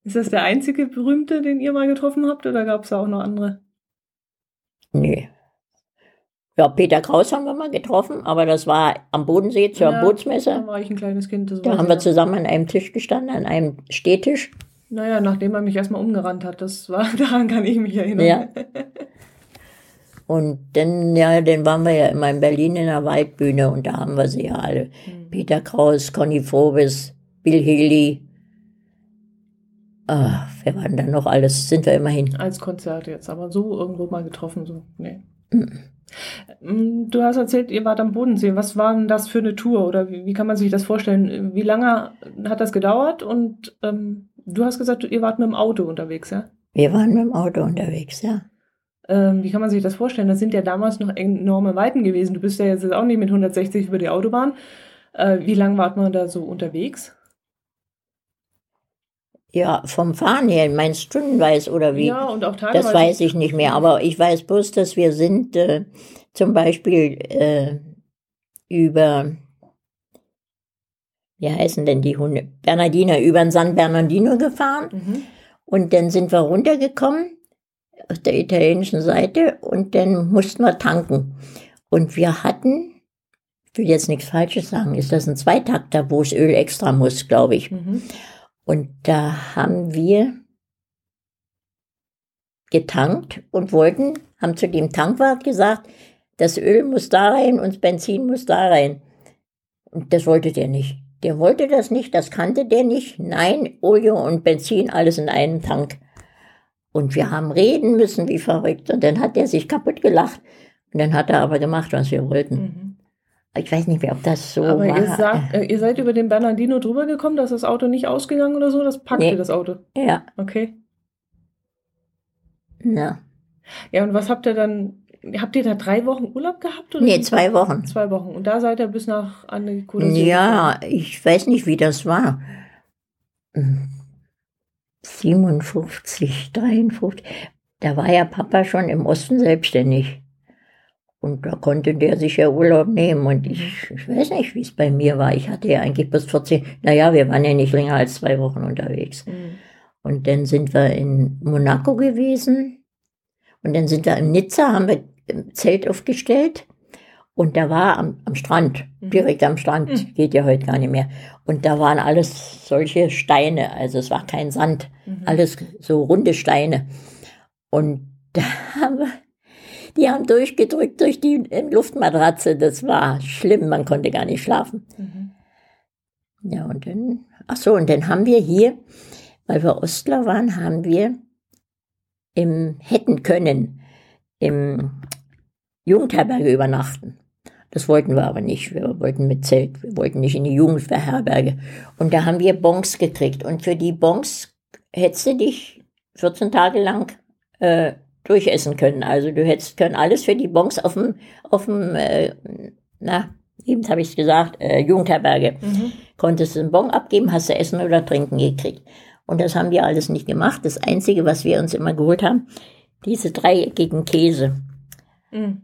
S2: Ist das der einzige berühmte, den ihr mal getroffen habt, oder gab es da auch noch andere?
S3: Nee. Ja, Peter Kraus haben wir mal getroffen, aber das war am Bodensee zur
S2: Ja,
S3: Bootsmesse.
S2: Da war ich ein kleines Kind.
S3: Da haben wir zusammen an einem Tisch gestanden, an einem Stehtisch.
S2: Naja, nachdem er mich erstmal umgerannt hat, das war, daran kann ich mich erinnern.
S3: Ja. Und dann, ja, dann waren wir ja immer in Berlin in der Waldbühne und da haben wir sie ja alle.
S2: Mhm.
S3: Peter Kraus, Conny Frobis, Bill Haley. Ah, wer waren da noch alles? Sind wir immerhin.
S2: Als Konzert jetzt, aber so irgendwo mal getroffen, so, nee. Mm, Du hast erzählt, ihr wart am Bodensee. Was war denn das für eine Tour oder wie, wie kann man sich das vorstellen? Wie lange hat das gedauert? Und ähm, du hast gesagt, ihr wart mit dem Auto unterwegs, ja?
S3: Wir waren mit dem Auto unterwegs, ja.
S2: Ähm, wie kann man sich das vorstellen? Das sind ja damals noch enorme Weiten gewesen. Du bist ja jetzt auch nicht mit 160 über die Autobahn. Äh, wie lange wart man da so unterwegs?
S3: Ja, vom Fahren her, meinst stundenweise oder wie?
S2: Ja, und auch teilweise.
S3: Das weiß ich nicht mehr, aber ich weiß bloß, dass wir sind äh, zum Beispiel äh, über, wie heißen denn die Hunde? Bernardiner, über den San Bernardino gefahren
S2: Mhm.
S3: und dann sind wir runtergekommen auf der italienischen Seite und dann mussten wir tanken. Und wir hatten, ich will jetzt nichts Falsches sagen, ist das ein Zweitakter, wo es Öl extra muss, glaube ich.
S2: Mhm.
S3: Und da haben wir getankt und wollten, haben zu dem Tankwart gesagt, das Öl muss da rein und das Benzin muss da rein. Und das wollte der nicht. Der wollte das nicht, das kannte der nicht. Nein, Olie und Benzin, alles in einem Tank. Und wir haben reden müssen wie verrückt. Und dann hat er sich kaputt gelacht. Und dann hat er aber gemacht, was wir wollten.
S2: Mhm.
S3: Ich weiß nicht mehr, ob das so
S2: Aber
S3: war.
S2: ihr, sagt, äh, ihr seid über den Bernardino drüber gekommen, dass das Auto nicht ausgegangen oder so? Das packte
S3: Nee.
S2: das Auto.
S3: ja,
S2: Okay.
S3: na.
S2: Ja, und was habt ihr dann? Habt ihr da drei Wochen Urlaub gehabt? Oder
S3: Nee, zwei Wochen.
S2: Zwei Wochen. Und da seid ihr bis nach an die Côte d'Azur
S3: Ja, ich weiß nicht, wie das war. Hm. 57, 53. Da war ja Papa schon im Osten selbstständig. Und da konnte der sich ja Urlaub nehmen. Und ich, ich weiß nicht, wie es bei mir war. Ich hatte ja eigentlich bis 14, naja, wir waren ja nicht länger als zwei Wochen unterwegs.
S2: Mhm.
S3: Und dann sind wir in Monaco gewesen. Und dann sind wir in Nizza, haben wir ein Zelt aufgestellt. Und da war am, am Strand,
S2: Mhm.
S3: direkt am Strand,
S2: Mhm.
S3: geht ja heute gar nicht mehr. Und da waren alles solche Steine, also es war kein Sand,
S2: Mhm.
S3: alles so runde Steine. Und da haben wir, die haben durchgedrückt durch die äh, Luftmatratze, das war schlimm, man konnte gar nicht schlafen.
S2: Mhm.
S3: Ja, und dann, ach so, und dann haben wir hier, weil wir Ostler waren, haben wir im, hätten können, im Jugendherberge übernachten. Das wollten wir aber nicht. Wir wollten mit Zelt, wir wollten nicht in die Jugendherberge. Und da haben wir Bons gekriegt. Und für die Bons hättest du dich 14 Tage lang äh, durchessen können. Also du hättest können alles für die Bons auf dem, auf dem, äh, na, eben habe ich es gesagt, äh, Jugendherberge
S2: Mhm.
S3: konntest du einen Bon abgeben, hast du Essen oder Trinken gekriegt. Und das haben wir alles nicht gemacht. Das Einzige, was wir uns immer geholt haben, diese dreieckigen Käse
S2: Mhm.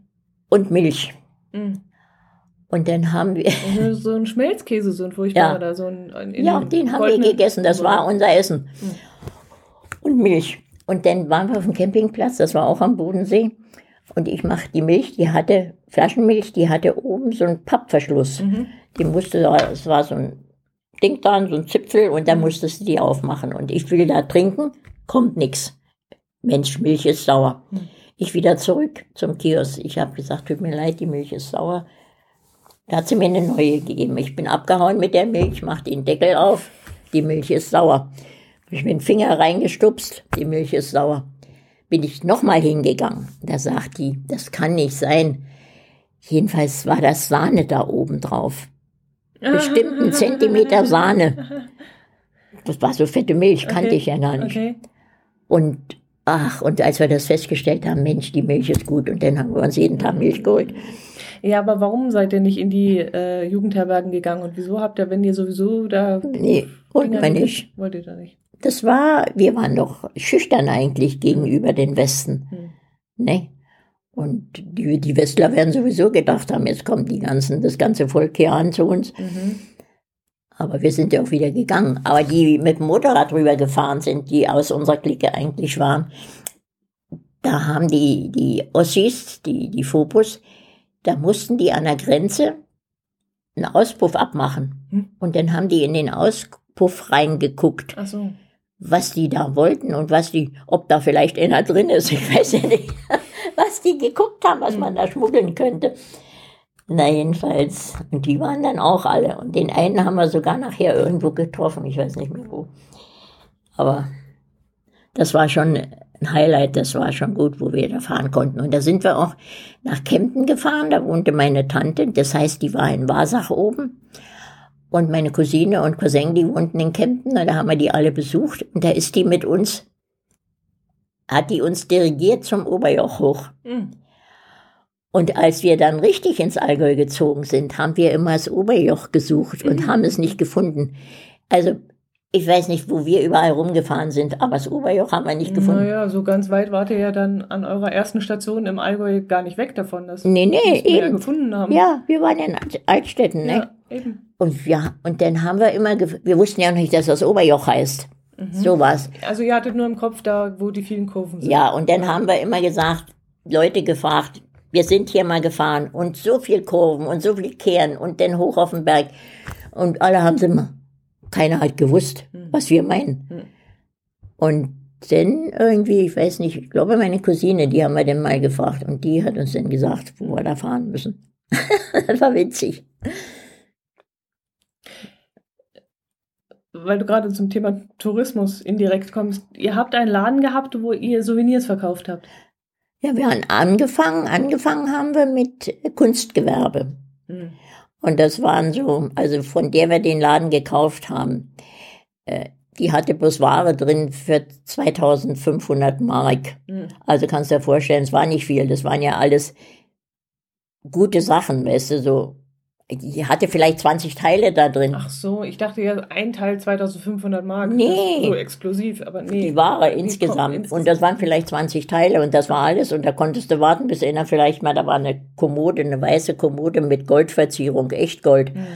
S3: und Milch.
S2: Mhm.
S3: Und dann haben wir,
S2: Und so ein Schmelzkäse, so ein furchtbarer,
S3: Ja.
S2: oder so ein, ein in
S3: ja, den haben wir gegessen. Das war unser Essen.
S2: Mhm.
S3: Und Milch. Und dann waren wir auf dem Campingplatz, das war auch am Bodensee. Und ich mache die Milch, die hatte, Flaschenmilch, die hatte oben so einen Pappverschluss.
S2: Mhm.
S3: Die musste, es war so ein Ding dran, so ein Zipfel, und
S2: Mhm.
S3: dann musstest du die aufmachen. Und ich will da trinken, kommt nix. Mensch, Milch ist sauer.
S2: Mhm.
S3: Ich wieder zurück zum Kiosk. Ich habe gesagt, tut mir leid, die Milch ist sauer. Da hat sie mir eine neue gegeben. Ich bin abgehauen mit der Milch, mach den Deckel auf, die Milch ist sauer. Hab ich mit dem Finger reingestupst, die Milch ist sauer. Bin ich nochmal hingegangen. Da sagt die, das kann nicht sein. Jedenfalls war das Sahne da oben drauf. Bestimmt ein Zentimeter Sahne. Das war so fette Milch, kannte
S2: Okay,
S3: ich ja gar nicht.
S2: Okay.
S3: Und ach, und als wir das festgestellt haben, Mensch, die Milch ist gut. Und dann haben wir uns jeden Tag Milch geholt.
S2: Ja, aber warum seid ihr nicht in die äh, Jugendherbergen gegangen und wieso habt ihr, wenn ihr sowieso da.
S3: Nee, wollten wir nicht.
S2: Wollt ihr da nicht?
S3: Das war, wir waren doch schüchtern eigentlich gegenüber den Westen.
S2: Hm.
S3: Ne? Und die, die Westler werden sowieso gedacht haben, jetzt kommt die ganzen, das ganze Volk hier an zu uns.
S2: Mhm.
S3: Aber wir sind ja auch wieder gegangen. Aber die mit dem Motorrad rübergefahren sind, die aus unserer Clique eigentlich waren, da haben die, die Ossis, die, die Fopus, da mussten die an der Grenze einen Auspuff abmachen.
S2: Hm.
S3: Und dann haben die in den Auspuff reingeguckt,
S2: Ach so.
S3: Was die da wollten und was die, ob da vielleicht einer drin ist. Ich weiß ja nicht, was die geguckt haben, was man da schmuggeln könnte. Na, jedenfalls. Und die waren dann auch alle. Und den einen haben wir sogar nachher irgendwo getroffen. Ich weiß nicht mehr wo. Aber das war schon ein Highlight. Das war schon gut, wo wir da fahren konnten. Und da sind wir auch nach Kempten gefahren. Da wohnte meine Tante. Das heißt, die war in Wasach oben. Und meine Cousine und Cousin, die wohnten in Kempten. Da haben wir die alle besucht. Und da ist die mit uns, hat die uns dirigiert zum Oberjoch hoch.
S2: Mhm.
S3: Und als wir dann richtig ins Allgäu gezogen sind, haben wir immer das Oberjoch gesucht und haben es nicht gefunden. Also ich weiß nicht, wo wir überall rumgefahren sind, aber das Oberjoch haben wir nicht gefunden.
S2: Naja, so ganz weit wart ihr ja dann an eurer ersten Station im Allgäu gar nicht weg davon. Das
S3: Nee, nee,
S2: ja
S3: eben.
S2: gefunden haben.
S3: Ja, wir waren in Alt- Altstädten, ne?
S2: ja eben.
S3: Und ja, und dann haben wir immer, wir wussten ja noch nicht, dass das Oberjoch heißt. So war's.
S2: Also ihr hattet nur im Kopf da, wo die vielen Kurven sind.
S3: Ja, und dann haben wir immer gesagt, Leute gefragt, wir sind hier mal gefahren und so viel Kurven und so viel Kehren und dann hoch auf den Berg. Und alle haben sie immer, keiner hat gewusst, was wir meinen. Und dann irgendwie, ich weiß nicht, ich glaube meine Cousine, die haben wir dann mal gefragt und die hat uns dann gesagt, wo wir da fahren müssen. das war witzig.
S2: Weil du gerade zum Thema Tourismus indirekt kommst. Ihr habt einen Laden gehabt, wo ihr Souvenirs verkauft habt.
S3: Ja, wir haben angefangen, angefangen haben wir mit Kunstgewerbe.
S2: Mhm.
S3: Und das waren so, also von der wir den Laden gekauft haben, äh, die hatte bloß Ware drin für 2500 Mark.
S2: Mhm.
S3: Also kannst du dir vorstellen, es war nicht viel, das waren ja alles gute Sachen, weißt du, so. Die hatte vielleicht 20 Teile da drin.
S2: Ach so, ich dachte ja, ein Teil 2500 Mark.
S3: Nee.
S2: So exklusiv, aber nee.
S3: die Ware
S2: Die
S3: insgesamt.
S2: kommt
S3: Und das waren vielleicht 20 Teile und das war alles. Und da konntest du warten, bis einer vielleicht mal, da war eine Kommode, eine weiße Kommode mit Goldverzierung, echt Gold.
S2: Mhm.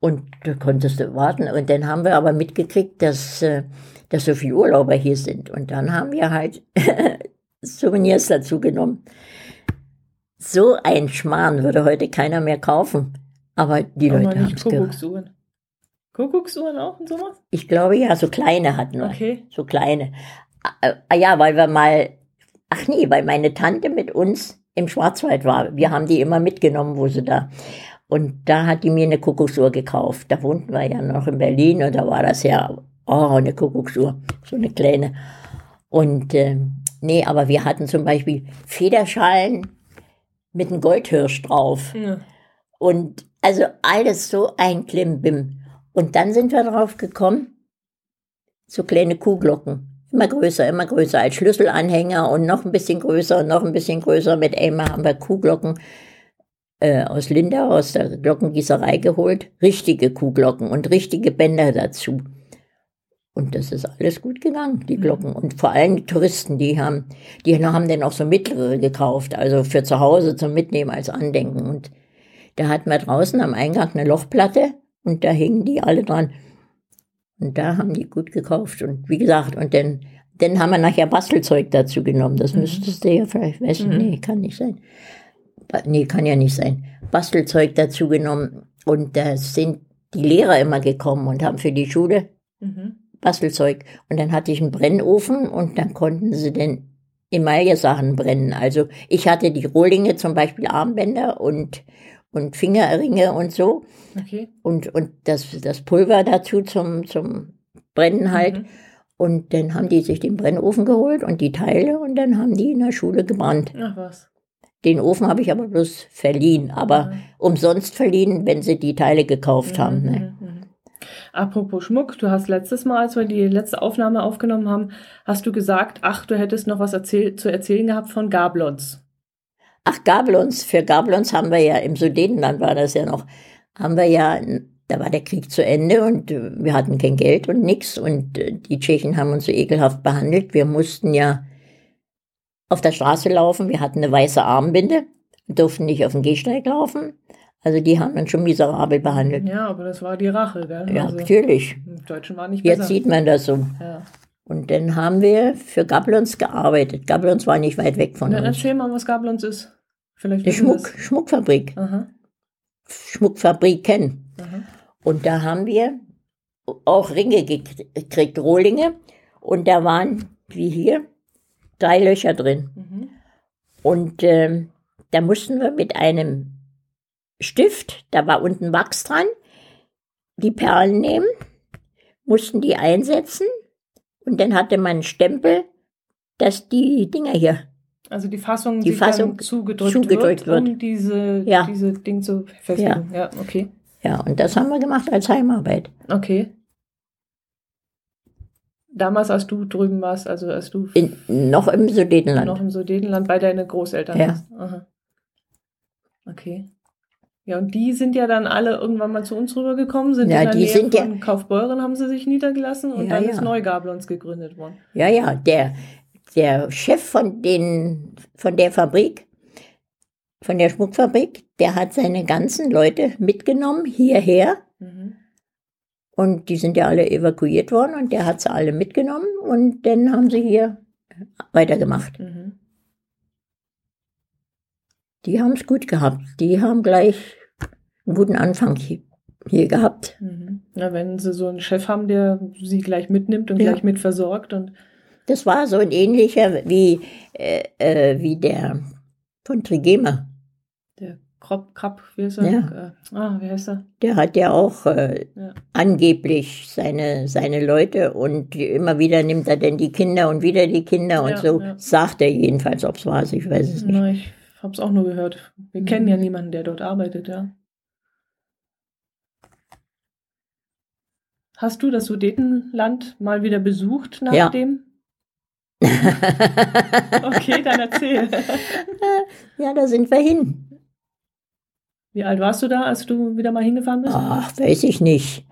S3: Und da konntest du warten. Und dann haben wir aber mitgekriegt, dass, äh, dass so viele Urlauber hier sind. Und dann haben wir halt Souvenirs dazu genommen. So ein Schmarrn würde heute keiner mehr kaufen. Aber die
S2: Aber
S3: Leute haben es.
S2: Kuckucksuhren. Kuckucksuhren auch und sowas?
S3: Ich glaube ja, so kleine hatten wir.
S2: Okay.
S3: So kleine. Ah, ah, ja, weil wir mal, ach nee, weil meine Tante mit uns im Schwarzwald war. Wir haben die immer mitgenommen, wo sie da. Und da hat die mir eine Kuckucksuhr gekauft. Da wohnten wir ja noch in Berlin und da war das ja, oh, eine Kuckucksuhr. So eine kleine. Und, ähm, nee, aber wir hatten zum Beispiel Federschalen mit einem Goldhirsch drauf.
S2: Ja.
S3: Und also alles so ein Klimbim. Und dann sind wir drauf gekommen, so kleine Kuhglocken. Immer größer, immer größer als Schlüsselanhänger und noch ein bisschen größer und noch ein bisschen größer. Mit einmal haben wir Kuhglocken äh, aus Lindau, aus der Glockengießerei geholt. Richtige Kuhglocken und richtige Bänder dazu. Und das ist alles gut gegangen, die Glocken. Und vor allem die Touristen, die haben, die haben dann auch so mittlere gekauft, also für zu Hause zum Mitnehmen als Andenken. Und da hatten wir draußen am Eingang eine Lochplatte und da hingen die alle dran. Und da haben die gut gekauft. Und wie gesagt, und dann, dann haben wir nachher Bastelzeug dazu genommen. Das müsstest du ja vielleicht wissen.
S2: Mhm.
S3: Nee, kann nicht sein. Nee, kann ja nicht sein. Bastelzeug dazu genommen. Und da sind die Lehrer immer gekommen und haben für die Schule
S2: Mhm.
S3: Bastelzeug. Und dann hatte ich einen Brennofen und dann konnten sie dann Emaille-Sachen brennen. Also ich hatte die Rohlinge, zum Beispiel Armbänder und, und Fingerringe und so.
S2: Okay.
S3: Und, und das, das Pulver dazu zum, zum Brennen halt.
S2: Mhm.
S3: Und dann haben die sich den Brennofen geholt und die Teile und dann haben die in der Schule gebrannt.
S2: Ach was.
S3: Den Ofen habe ich aber bloß verliehen, aber
S2: Mhm.
S3: umsonst verliehen, wenn sie die Teile gekauft haben. Ne?
S2: Mhm, mhm. Apropos Schmuck, du hast letztes Mal, als wir die letzte Aufnahme aufgenommen haben, hast du gesagt, ach, du hättest noch was erzähl zu erzählen gehabt von Gablons.
S3: Ach, Gablons, für Gablons haben wir ja, im Sudetenland war das ja noch, haben wir ja, da war der Krieg zu Ende und äh, wir hatten kein Geld und nix und äh, die Tschechen haben uns so ekelhaft behandelt. Wir mussten ja auf der Straße laufen, wir hatten eine weiße Armbinde, durften nicht auf dem Gehsteig laufen. Also die haben uns schon miserabel behandelt.
S2: Ja, aber das war die Rache, gell?
S3: Ja,
S2: also,
S3: natürlich.
S2: Die Deutschen waren nicht
S3: Jetzt
S2: besser.
S3: sieht man das so.
S2: ja.
S3: Und dann haben wir für Gablons gearbeitet. Gablons war nicht weit weg von
S2: Dann
S3: uns.
S2: erzähl mal, was Gablons ist. Vielleicht wissen
S3: Schmuck,
S2: das.
S3: Schmuckfabrik.
S2: Aha,
S3: Schmuckfabriken.
S2: aha.
S3: Und da haben wir auch Ringe gekriegt, Rohlinge. Und da waren, wie hier, drei Löcher drin.
S2: Mhm.
S3: Und ähm, da mussten wir mit einem Stift, da war unten Wachs dran, die Perlen nehmen, mussten die einsetzen und dann hatte man einen Stempel, dass die Dinger hier,
S2: Also die Fassung,
S3: Die Fassung
S2: zugedrückt,
S3: zugedrückt
S2: wird, um
S3: wird.
S2: diese,
S3: Ja.
S2: diese Ding zu festigen. Ja. okay.
S3: ja, und das haben wir gemacht als Heimarbeit.
S2: Okay. Damals, als du drüben warst, also als du
S3: In, noch im Sudetenland.
S2: noch im Sudetenland bei deinen Großeltern
S3: Ja.
S2: warst. Aha. Okay. Ja, und die sind ja dann alle irgendwann mal zu uns rübergekommen, sind
S3: Ja,
S2: in der
S3: die
S2: Nähe
S3: sind ja-
S2: von Kaufbeuren haben sie sich niedergelassen und
S3: Ja,
S2: dann
S3: ja.
S2: ist Neugablons gegründet worden.
S3: Ja, ja, der, der Chef von, den, von der Fabrik, von der Schmuckfabrik, der hat seine ganzen Leute mitgenommen hierher
S2: Mhm.
S3: und die sind ja alle evakuiert worden und der hat sie alle mitgenommen und dann haben sie hier weitergemacht.
S2: Mhm.
S3: Die haben es gut gehabt. Die haben gleich einen guten Anfang hier, hier gehabt.
S2: Mhm. Na, wenn sie so einen Chef haben, der sie gleich mitnimmt und
S3: Ja.
S2: gleich mit versorgt und
S3: Das war so ein ähnlicher wie, äh, äh, wie der von Trigema.
S2: der Krop, Krapp, wie heißt er?
S3: Ja.
S2: Äh, ah, wie heißt er?
S3: Der hat ja auch äh,
S2: Ja.
S3: angeblich seine, seine Leute und immer wieder nimmt er denn die Kinder und wieder die Kinder und
S2: Ja,
S3: so. Sagt er jedenfalls, ob es war, ich weiß es nicht.
S2: Na, ich hab's auch nur gehört. Wir
S3: Mhm.
S2: kennen ja niemanden, der dort arbeitet, ja. Hast du das Sudetenland mal wieder besucht nach
S3: Ja.
S2: dem? Okay, dann erzähl.
S3: ja, da sind wir hin.
S2: Wie alt warst du da, als du wieder mal hingefahren bist?
S3: Ach, weiß ich nicht.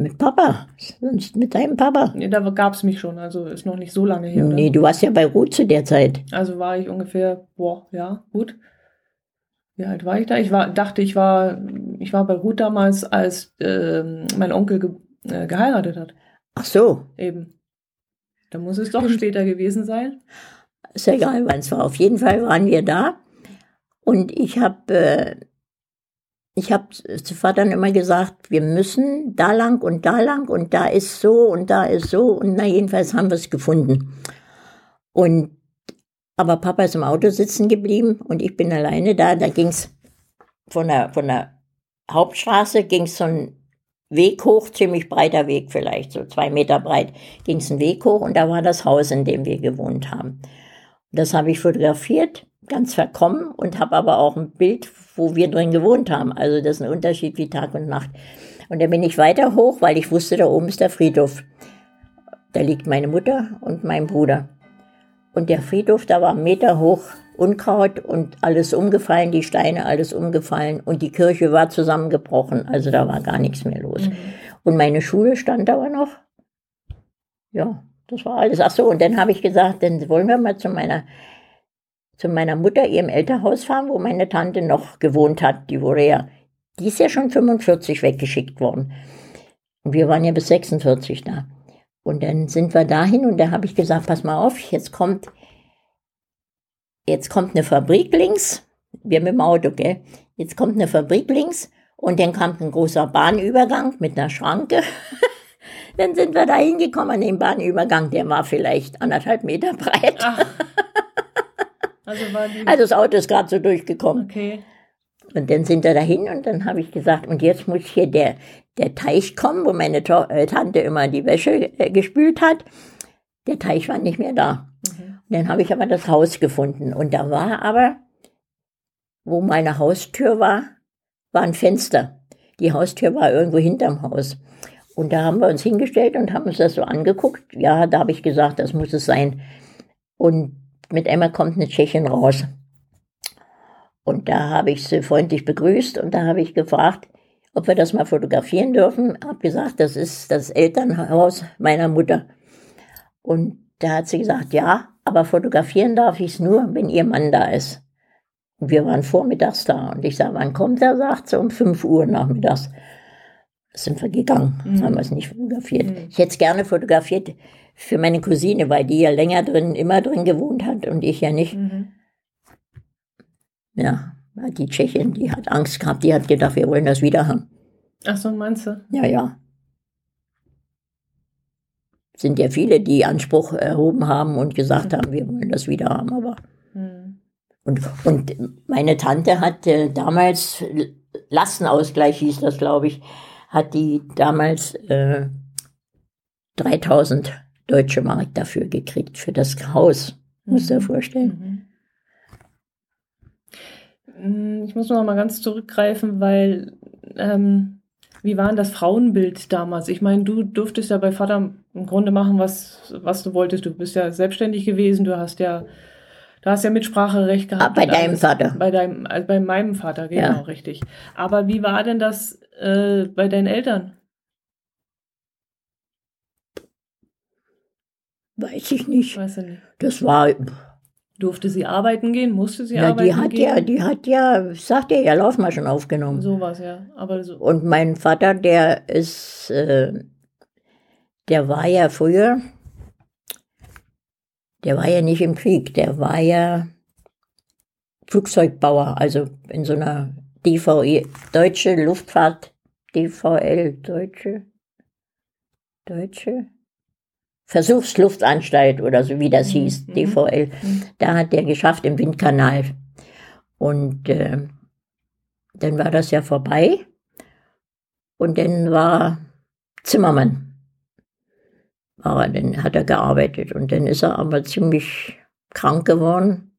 S3: Mit Papa. Sonst mit deinem Papa.
S2: Nee, da gab's mich schon, also ist noch nicht so lange her. Oder?
S3: Nee, du warst ja bei Ruth zu der Zeit.
S2: Also war ich ungefähr, boah, ja, gut. Wie alt war ich da? Ich war, dachte, ich war, ich war bei Ruth damals, als ähm, mein Onkel ge äh, geheiratet hat.
S3: Ach so,
S2: Eben. Da muss es doch später gewesen sein.
S3: ist ja egal, wann es war. Auf jeden Fall waren wir da. Und ich habe äh, ich habe zu Vater immer gesagt, wir müssen da lang und da lang und da ist so und da ist so. Und na, jedenfalls haben wir es gefunden. Und aber Papa ist im Auto sitzen geblieben und ich bin alleine da. Da ging es von der, von der Hauptstraße ging es so ein Weg hoch, ziemlich breiter Weg vielleicht, so zwei Meter breit, ging es einen Weg hoch und da war das Haus, in dem wir gewohnt haben. Das habe ich fotografiert, ganz verkommen und habe aber auch ein Bild, wo wir drin gewohnt haben. Also das ist ein Unterschied wie Tag und Nacht. Und dann bin ich weiter hoch, weil ich wusste, da oben ist der Friedhof. Da liegt meine Mutter und mein Bruder. Und der Friedhof, da war ein Meter hoch Unkraut und alles umgefallen, die Steine alles umgefallen und die Kirche war zusammengebrochen. Also da war gar nichts mehr los.
S2: Mhm.
S3: Und meine Schule stand aber noch. Ja, das war alles. Ach so, und dann habe ich gesagt, dann wollen wir mal zu meiner, zu meiner Mutter, ihrem Elternhaus fahren, wo meine Tante noch gewohnt hat. Die wurde ja, die ist ja schon 45 weggeschickt worden. Und wir waren ja bis 46 da. Und dann sind wir dahin und da habe ich gesagt, pass mal auf, jetzt kommt, jetzt kommt eine Fabrik links. Wir mit dem Auto, gell? Jetzt kommt eine Fabrik links und dann kommt ein großer Bahnübergang mit einer Schranke. dann sind wir da hingekommen an den Bahnübergang, der war vielleicht anderthalb Meter breit.
S2: Also.
S3: Also das Auto ist gerade so durchgekommen.
S2: Okay.
S3: Und dann sind wir dahin und dann habe ich gesagt, und jetzt muss hier der, der Teich kommen, wo meine to äh, Tante immer die Wäsche äh, gespült hat. Der Teich war nicht mehr da.
S2: Mhm.
S3: Und dann habe ich aber das Haus gefunden. Und da war aber, wo meine Haustür war, war ein Fenster. Die Haustür war irgendwo hinterm Haus. Und da haben wir uns hingestellt und haben uns das so angeguckt. Ja, da habe ich gesagt, das muss es sein. Und mit Emma kommt eine Tschechin raus. Und da habe ich sie freundlich begrüßt und da habe ich gefragt, ob wir das mal fotografieren dürfen. Habe gesagt, das ist das Elternhaus meiner Mutter. Und da hat sie gesagt, ja, aber fotografieren darf ich es nur, wenn ihr Mann da ist. Und wir waren vormittags da. Und ich sage, wann kommt er? Sagt sie, um 5 Uhr nachmittags. Sind wir gegangen,
S2: Mhm.
S3: haben wir es nicht fotografiert.
S2: Mhm.
S3: Ich hätte es gerne fotografiert für meine Cousine, weil die ja länger drin, immer drin gewohnt hat und ich ja nicht.
S2: Mhm.
S3: Ja, die Tschechin, die hat Angst gehabt, die hat gedacht, wir wollen das wieder haben.
S2: Ach so, meinst du?
S3: Ja, ja. Sind ja viele, die Anspruch erhoben haben und gesagt haben, wir wollen das wieder haben, aber
S2: Mhm.
S3: Und, und meine Tante hat äh, damals, Lastenausgleich hieß das, glaube ich, hat die damals äh, 3000 deutsche Mark dafür gekriegt, für das Haus. Muss dir vorstellen.
S2: Mhm. Ich muss noch mal ganz zurückgreifen, weil ähm, wie war denn das Frauenbild damals? Ich meine, du durftest ja bei Vater im Grunde machen, was, was du wolltest. Du bist ja selbstständig gewesen, du hast ja, du hast ja Mitspracherecht gehabt.
S3: Ah, bei deinem
S2: alles.
S3: Vater.
S2: Bei deinem, also bei meinem Vater, genau,
S3: Ja.
S2: richtig. Aber wie war denn das äh, bei deinen Eltern?
S3: Weiß ich nicht.
S2: Weiß ich nicht.
S3: Das war,
S2: Durfte sie arbeiten gehen? Musste sie
S3: ja,
S2: arbeiten
S3: die hat
S2: gehen?
S3: ja, die hat ja, sagt ja, ja Laufmaschen aufgenommen.
S2: Sowas, ja. Aber so.
S3: Und mein Vater, der ist, äh, der war ja früher, der war ja nicht im Krieg, der war ja Flugzeugbauer, also in so einer DVE, Deutsche Luftfahrt, DVL, Deutsche, Deutsche Versuchsluftanstalt oder so wie das
S2: Mhm,
S3: hieß,
S2: mhm.
S3: DVL.
S2: Mhm.
S3: Da hat der geschafft im Windkanal. Und äh, dann war das ja vorbei. Und dann war Zimmermann. War er, dann hat er gearbeitet. Und dann ist er aber ziemlich krank geworden.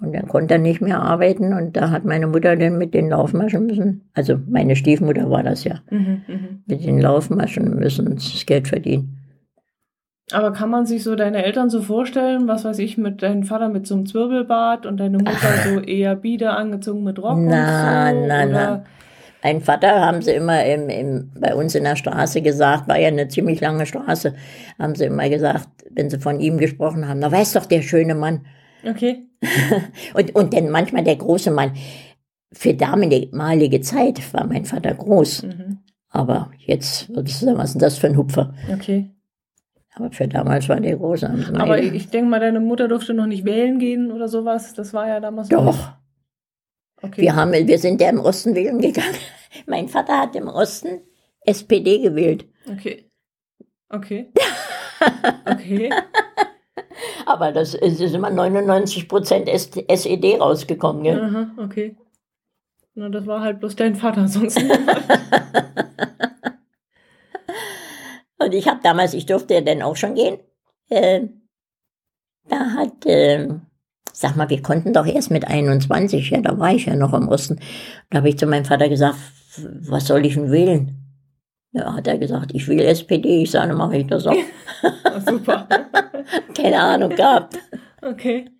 S3: Und dann konnte er nicht mehr arbeiten. Und da hat meine Mutter dann mit den Laufmaschen müssen. Also meine Stiefmutter war das ja.
S2: Mhm, mhm.
S3: Mit den Laufmaschen müssen das Geld verdienen.
S2: Aber kann man sich so deine Eltern so vorstellen, was weiß ich, mit deinem Vater mit so einem Zwirbelbart und deine Mutter so eher bieder angezogen mit Rock
S3: Na,
S2: und so?
S3: na,
S2: oder?
S3: na. Ein Vater haben sie immer im, im, bei uns in der Straße gesagt, war ja eine ziemlich lange Straße, haben sie immer gesagt, wenn sie von ihm gesprochen haben, na weiß doch der schöne Mann.
S2: Okay.
S3: Und, und dann manchmal der große Mann. Für damalige Zeit war mein Vater groß.
S2: Mhm.
S3: Aber jetzt würdest du sagen, was ist das für ein Hupfer?
S2: Okay.
S3: Aber für damals war der groß. haben sie immer
S2: Aber ich denke mal, deine Mutter durfte noch nicht wählen gehen oder sowas. Das war ja damals
S3: doch,
S2: Okay.
S3: wir, haben, wir sind ja im Osten wählen gegangen. Mein Vater hat im Osten SPD gewählt.
S2: Okay. Okay. Okay.
S3: Aber das ist, ist immer 99 Prozent SED rausgekommen. Gell?
S2: Aha, okay. Na, das war halt bloß dein Vater, sonst niemand.
S3: Und ich habe damals, ich durfte ja dann auch schon gehen. Äh, da hat, äh, sag mal, wir konnten doch erst mit 21, ja, da war ich ja noch im Osten. Da habe ich zu meinem Vater gesagt, was soll ich denn wählen? Ja, hat er gesagt, ich will SPD. Ich sage, mache ich das auch.
S2: Super.
S3: Keine Ahnung gehabt.
S2: Okay.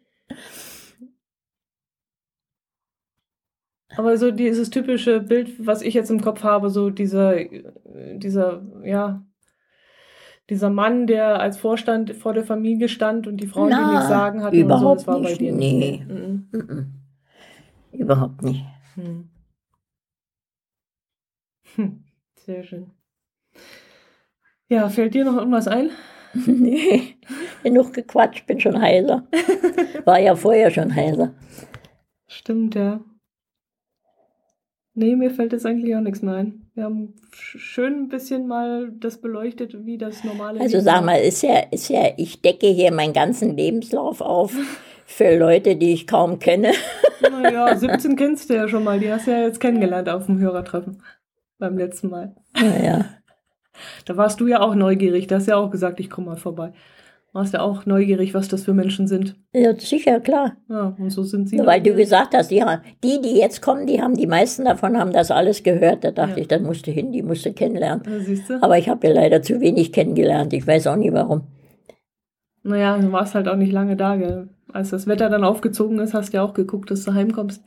S2: Aber so dieses typische Bild, was ich jetzt im Kopf habe, so dieser, dieser, ja, dieser Mann, der als Vorstand vor der Familie stand und die Frauen, die
S3: Na,
S2: nichts sagen hatten
S3: überhaupt
S2: und so, das war bei
S3: nicht.
S2: dir
S3: Nee.
S2: nicht. Mhm.
S3: Mhm. Überhaupt nicht.
S2: Hm. Hm. Sehr schön. Ja, fällt dir noch irgendwas ein?
S3: nee, genug gequatscht, bin schon heiser. War ja vorher schon heiser.
S2: Stimmt, ja. Nee, mir fällt jetzt eigentlich auch nichts mehr ein. Wir haben sch- schön ein bisschen mal das beleuchtet, wie das normale
S3: Also sag mal, ist ja, ist ja, ich decke hier meinen ganzen Lebenslauf auf für Leute, die ich kaum kenne.
S2: Naja, 17 kennst du ja schon mal. Die hast du ja jetzt kennengelernt auf dem Hörertreffen. Beim letzten Mal.
S3: Naja,
S2: Da warst du ja auch neugierig. Da hast du ja auch gesagt, ich komme mal vorbei. Warst ja auch neugierig, was das für Menschen sind.
S3: ja, sicher, klar.
S2: Ja, und so sind sie.
S3: Weil du gesagt hast, die, die, die jetzt kommen, die haben, die meisten davon haben das alles gehört. Da dachte
S2: Ja.
S3: ich, da musst du hin, die musst du kennenlernen.
S2: Ja?
S3: Aber ich habe ja leider zu wenig kennengelernt. Ich weiß auch nie warum.
S2: Naja, du warst halt auch nicht lange da, gell? Als das Wetter dann aufgezogen ist, hast du ja auch geguckt, dass du heimkommst.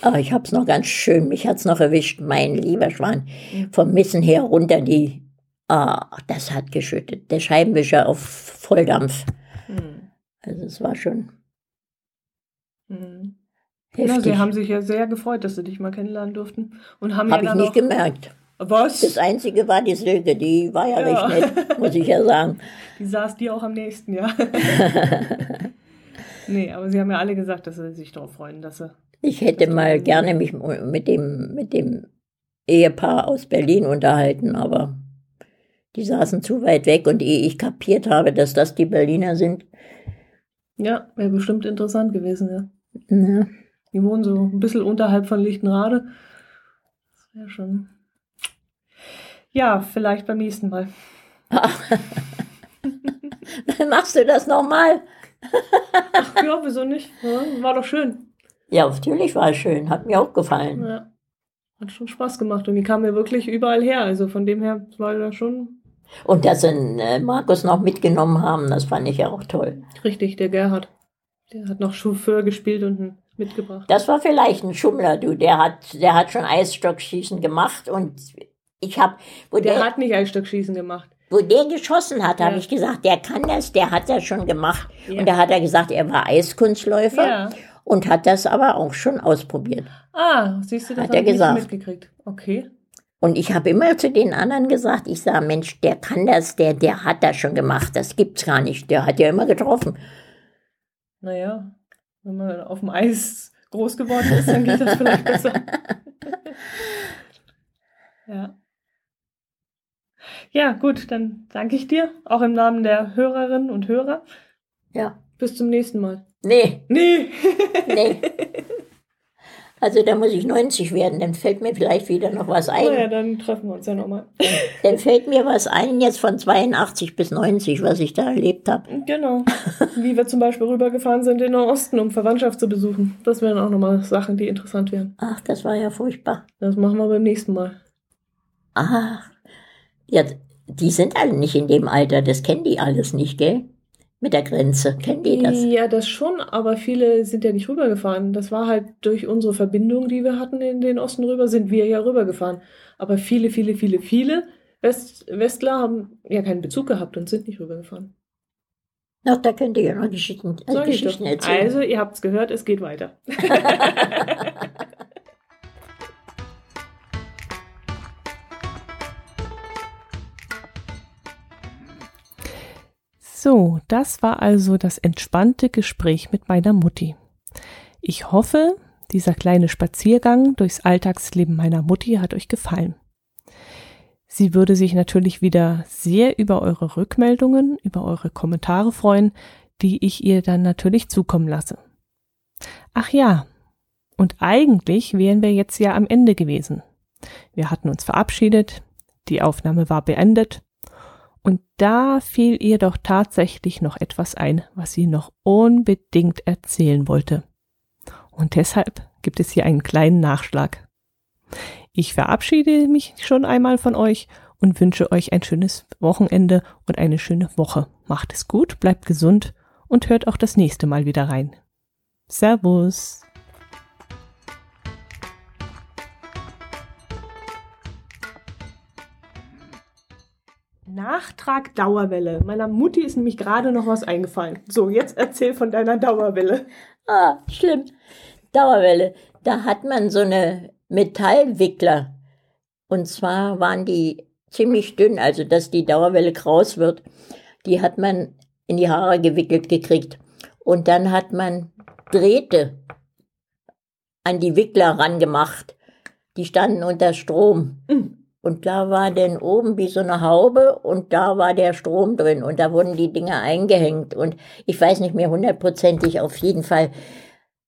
S3: Aber ich habe es noch ganz schön, mich hat's noch erwischt, mein lieber Schwan. Vom Missen her runter, die, ah, das hat geschüttet. Der Scheibenwischer auf Volldampf.
S2: Hm.
S3: Also es war schon
S2: Hm. Ja,
S3: heftig.
S2: sie haben sich ja sehr gefreut, dass sie dich mal kennenlernen durften. Und haben
S3: Habe
S2: ja
S3: ich nicht gemerkt.
S2: Was?
S3: Das Einzige war die Silke, die war ja,
S2: Ja.
S3: recht nett, muss ich ja sagen.
S2: Die saß dir auch am nächsten, ja. nee, aber sie haben ja alle gesagt, dass sie sich darauf freuen, dass sie.
S3: Ich hätte mal gerne mich mit dem, mit dem Ehepaar aus Berlin unterhalten, aber die saßen zu weit weg und ehe ich kapiert habe, dass das die Berliner sind,
S2: Ja, wäre bestimmt interessant gewesen, ja.
S3: Ja.
S2: Die wohnen so ein bisschen unterhalb von Lichtenrade. Das wäre schon. Ja, vielleicht beim nächsten Mal.
S3: Dann machst du das nochmal.
S2: Ach ja, wieso nicht? War doch schön.
S3: Ja, natürlich war es schön. Hat mir auch gefallen.
S2: Ja. Hat schon Spaß gemacht und die kamen ja wirklich überall her. Also von dem her war das schon
S3: Und dass sie äh, Markus noch mitgenommen haben, das fand ich ja auch toll.
S2: richtig, der Gerhard. Der hat noch Chauffeur gespielt und mitgebracht.
S3: Das war vielleicht ein Schummler, du. Der hat, der hat schon Eisstockschießen gemacht und ich habe, wo
S2: Der
S3: der,
S2: hat nicht Eisstockschießen gemacht.
S3: wo der geschossen hat, habe
S2: Ja.
S3: ich gesagt, der kann das, der hat das schon gemacht.
S2: Ja.
S3: Und da hat er gesagt, er war Eiskunstläufer
S2: Ja.
S3: und hat das aber auch schon ausprobiert.
S2: Ah, siehst du, das
S3: Hat er gesagt.
S2: mitgekriegt. Okay.
S3: Und ich habe immer zu den anderen gesagt, ich sage, Mensch, der kann das, der, der hat das schon gemacht, das gibt's gar nicht. Der hat ja immer getroffen.
S2: Naja, wenn man auf dem Eis groß geworden ist, dann geht das vielleicht besser. ja. Ja, gut, dann danke ich dir, auch im Namen der Hörerinnen und Hörer.
S3: Ja.
S2: Bis zum nächsten Mal.
S3: Nee,
S2: Nee.
S3: nee. Also da muss ich 90 werden, dann fällt mir vielleicht wieder noch was ein.
S2: naja, dann treffen wir uns ja nochmal.
S3: Dann fällt mir was ein, jetzt von 82 bis 90, was ich da erlebt habe.
S2: Genau. Wie wir zum Beispiel rübergefahren sind in den Osten, um Verwandtschaft zu besuchen. Das wären auch nochmal Sachen, die interessant wären.
S3: Ach, das war ja furchtbar.
S2: Das machen wir beim nächsten Mal.
S3: Ach, ja, die sind alle nicht in dem Alter, das kennen die alles nicht, gell? Mit der Grenze, kennen die das?
S2: Ja, das schon, aber viele sind ja nicht rübergefahren. Das war halt durch unsere Verbindung, die wir hatten in den Osten rüber, sind wir ja rübergefahren. Aber viele, viele, viele, viele West Westler haben ja keinen Bezug gehabt und sind nicht rübergefahren.
S3: Ach, da könnt ihr ja noch Geschichten, äh, Geschichten erzählen.
S2: Also, ihr habt's gehört, es geht weiter. So, das war also das entspannte Gespräch mit meiner Mutti. Ich hoffe, dieser kleine Spaziergang durchs Alltagsleben meiner Mutti hat euch gefallen. Sie würde sich natürlich wieder sehr über eure Rückmeldungen, über eure Kommentare freuen, die ich ihr dann natürlich zukommen lasse. Ach ja, und eigentlich wären wir jetzt ja am Ende gewesen. Wir hatten uns verabschiedet, die Aufnahme war beendet und da fiel ihr doch tatsächlich noch etwas ein, was sie noch unbedingt erzählen wollte. Und deshalb gibt es hier einen kleinen Nachschlag. Ich verabschiede mich schon einmal von euch und wünsche euch ein schönes Wochenende und eine schöne Woche. Macht es gut, bleibt gesund und hört auch das nächste Mal wieder rein. Servus. Nachtrag Dauerwelle. Meiner Mutti ist nämlich gerade noch was eingefallen. So, jetzt erzähl von deiner Dauerwelle.
S3: Ah, schlimm. Dauerwelle. Da hat man so eine Metallwickler. Und zwar waren die ziemlich dünn, also dass die Dauerwelle kraus wird. Die hat man in die Haare gewickelt gekriegt. Und dann hat man Drähte an die Wickler rangemacht. Die standen unter Strom.
S2: Mhm.
S3: Und da war dann oben wie so eine Haube und da war der Strom drin und da wurden die Dinger eingehängt. Und ich weiß nicht mehr hundertprozentig, auf jeden Fall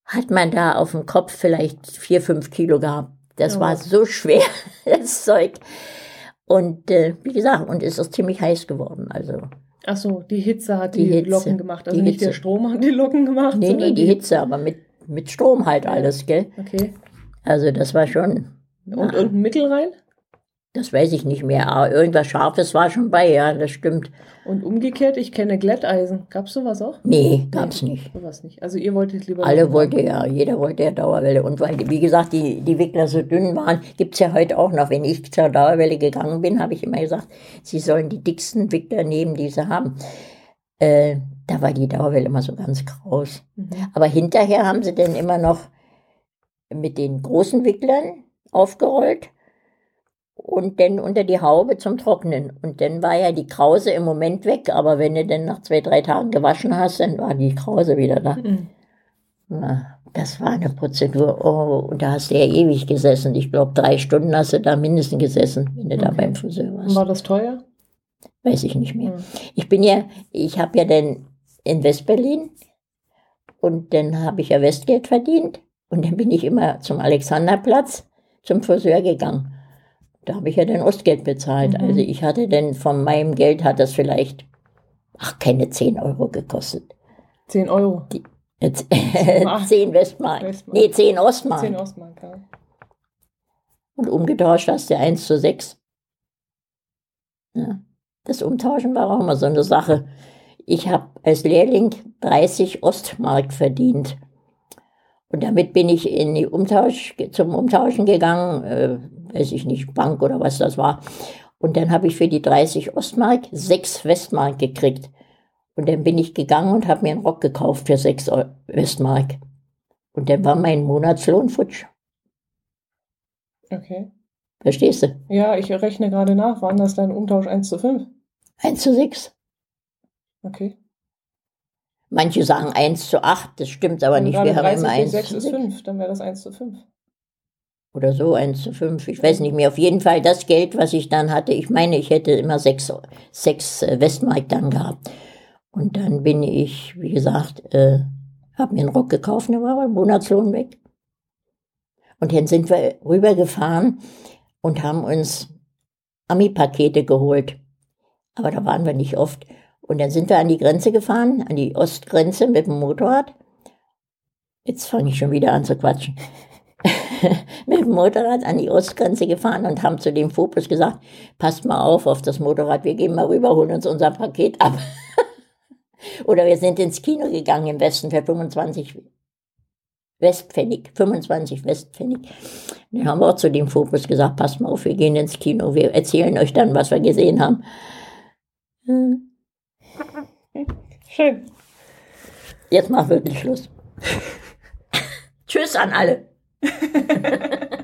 S3: hat man da auf dem Kopf vielleicht vier, fünf Kilo gehabt. Das
S2: Ja.
S3: war so schwer, das Zeug. Und äh, wie gesagt, und es ist ziemlich heiß geworden. Also,
S2: Ach so, die Hitze hat die,
S3: Die Hitze.
S2: Locken gemacht. Also
S3: Die
S2: nicht der
S3: Hitze.
S2: Strom hat die Locken gemacht.
S3: nee, nee, die Hitze, aber mit, mit Strom halt alles, gell?
S2: Okay.
S3: Also, das war schon,
S2: Und, und ein Mittel rein?
S3: Das weiß ich nicht mehr. Aber irgendwas Scharfes war schon bei, ja, das stimmt.
S2: Und umgekehrt, ich kenne Glätteisen. Gab's sowas auch?
S3: Nee, gab's nicht.
S2: Sowas nicht. Also ihr wolltet lieber.
S3: Alle wollte ja, jeder wollte ja Dauerwelle. Und weil, wie gesagt, die, die Wickler so dünn waren, gibt's ja heute auch noch. Wenn ich zur Dauerwelle gegangen bin, habe ich immer gesagt, sie sollen die dicksten Wickler nehmen, die sie haben. Äh, da war die Dauerwelle immer so ganz kraus.
S2: Mhm.
S3: Aber hinterher haben sie dann immer noch mit den großen Wicklern aufgerollt und dann unter die Haube zum Trocknen. Und dann war ja die Krause im Moment weg, aber wenn du dann nach zwei, drei Tagen gewaschen hast, dann war die Krause wieder da.
S2: Mhm.
S3: Na, das war eine Prozedur. Oh, und da hast du ja ewig gesessen. Ich glaube, drei Stunden hast du da mindestens gesessen, wenn du da
S2: Okay.
S3: beim Friseur warst.
S2: War das teuer?
S3: Weiß ich nicht mehr.
S2: Mhm.
S3: Ich bin ja, ich habe ja dann in Westberlin Und dann habe ich ja Westgeld verdient. Und dann bin ich immer zum Alexanderplatz zum Friseur gegangen. Da habe ich ja dann Ostgeld bezahlt.
S2: Mhm.
S3: Also ich hatte dann von meinem Geld hat das vielleicht, ach, keine 10 Euro gekostet.
S2: 10 Euro.
S3: Jetzt,
S2: Mark.
S3: 10 Westmark.
S2: Westmark.
S3: Nee, 10 Ostmark.
S2: 10 Ostmark, ja.
S3: Und umgetauscht hast du 1 zu 6. Ja. Das Umtauschen war auch immer so eine Sache. Ich habe als Lehrling 30 Ostmark verdient. Und damit bin ich in die Umtausch, zum Umtauschen gegangen, äh, weiß ich nicht, Bank oder was das war. Und dann habe ich für die 30 Ostmark 6 Westmark gekriegt. Und dann bin ich gegangen und habe mir einen Rock gekauft für 6 Eu- Westmark. Und dann war mein Monatslohn futsch.
S2: Okay.
S3: Verstehst du?
S2: Ja, ich rechne gerade nach. Waren das dann Umtausch 1 zu 5?
S3: 1 zu 6.
S2: Okay.
S3: Manche sagen 1 zu 8, das stimmt aber nicht. Wir haben
S2: 30
S3: immer
S2: durch
S3: 1
S2: 6
S3: zu
S2: ist
S3: 6.
S2: 5, dann wäre das 1 zu 5.
S3: Oder so, 1 zu 5. Ich weiß nicht mehr. Auf jeden Fall das Geld, was ich dann hatte. Ich meine, ich hätte immer 6, 6 Westmark dann gehabt. Und dann bin ich, wie gesagt, äh, habe mir einen Rock gekauft, da war mein Monatslohn weg. Und dann sind wir rübergefahren und haben uns Ami-Pakete geholt. Aber da waren wir nicht oft. Und dann sind wir an die Grenze gefahren, an die Ostgrenze mit dem Motorrad. Jetzt fange ich schon wieder an zu quatschen. mit dem Motorrad an die Ostgrenze gefahren und haben zu dem Fopus gesagt, passt mal auf auf das Motorrad, wir gehen mal rüber, holen uns unser Paket ab. Oder wir sind ins Kino gegangen im Westen für 25 Westpfennig, 25 Westpfennig. Dann haben wir auch zu dem Fopus gesagt, passt mal auf, wir gehen ins Kino, wir erzählen euch dann, was wir gesehen haben. Hm,
S2: Schön.
S3: Jetzt mach wirklich Schluss. Tschüss an alle.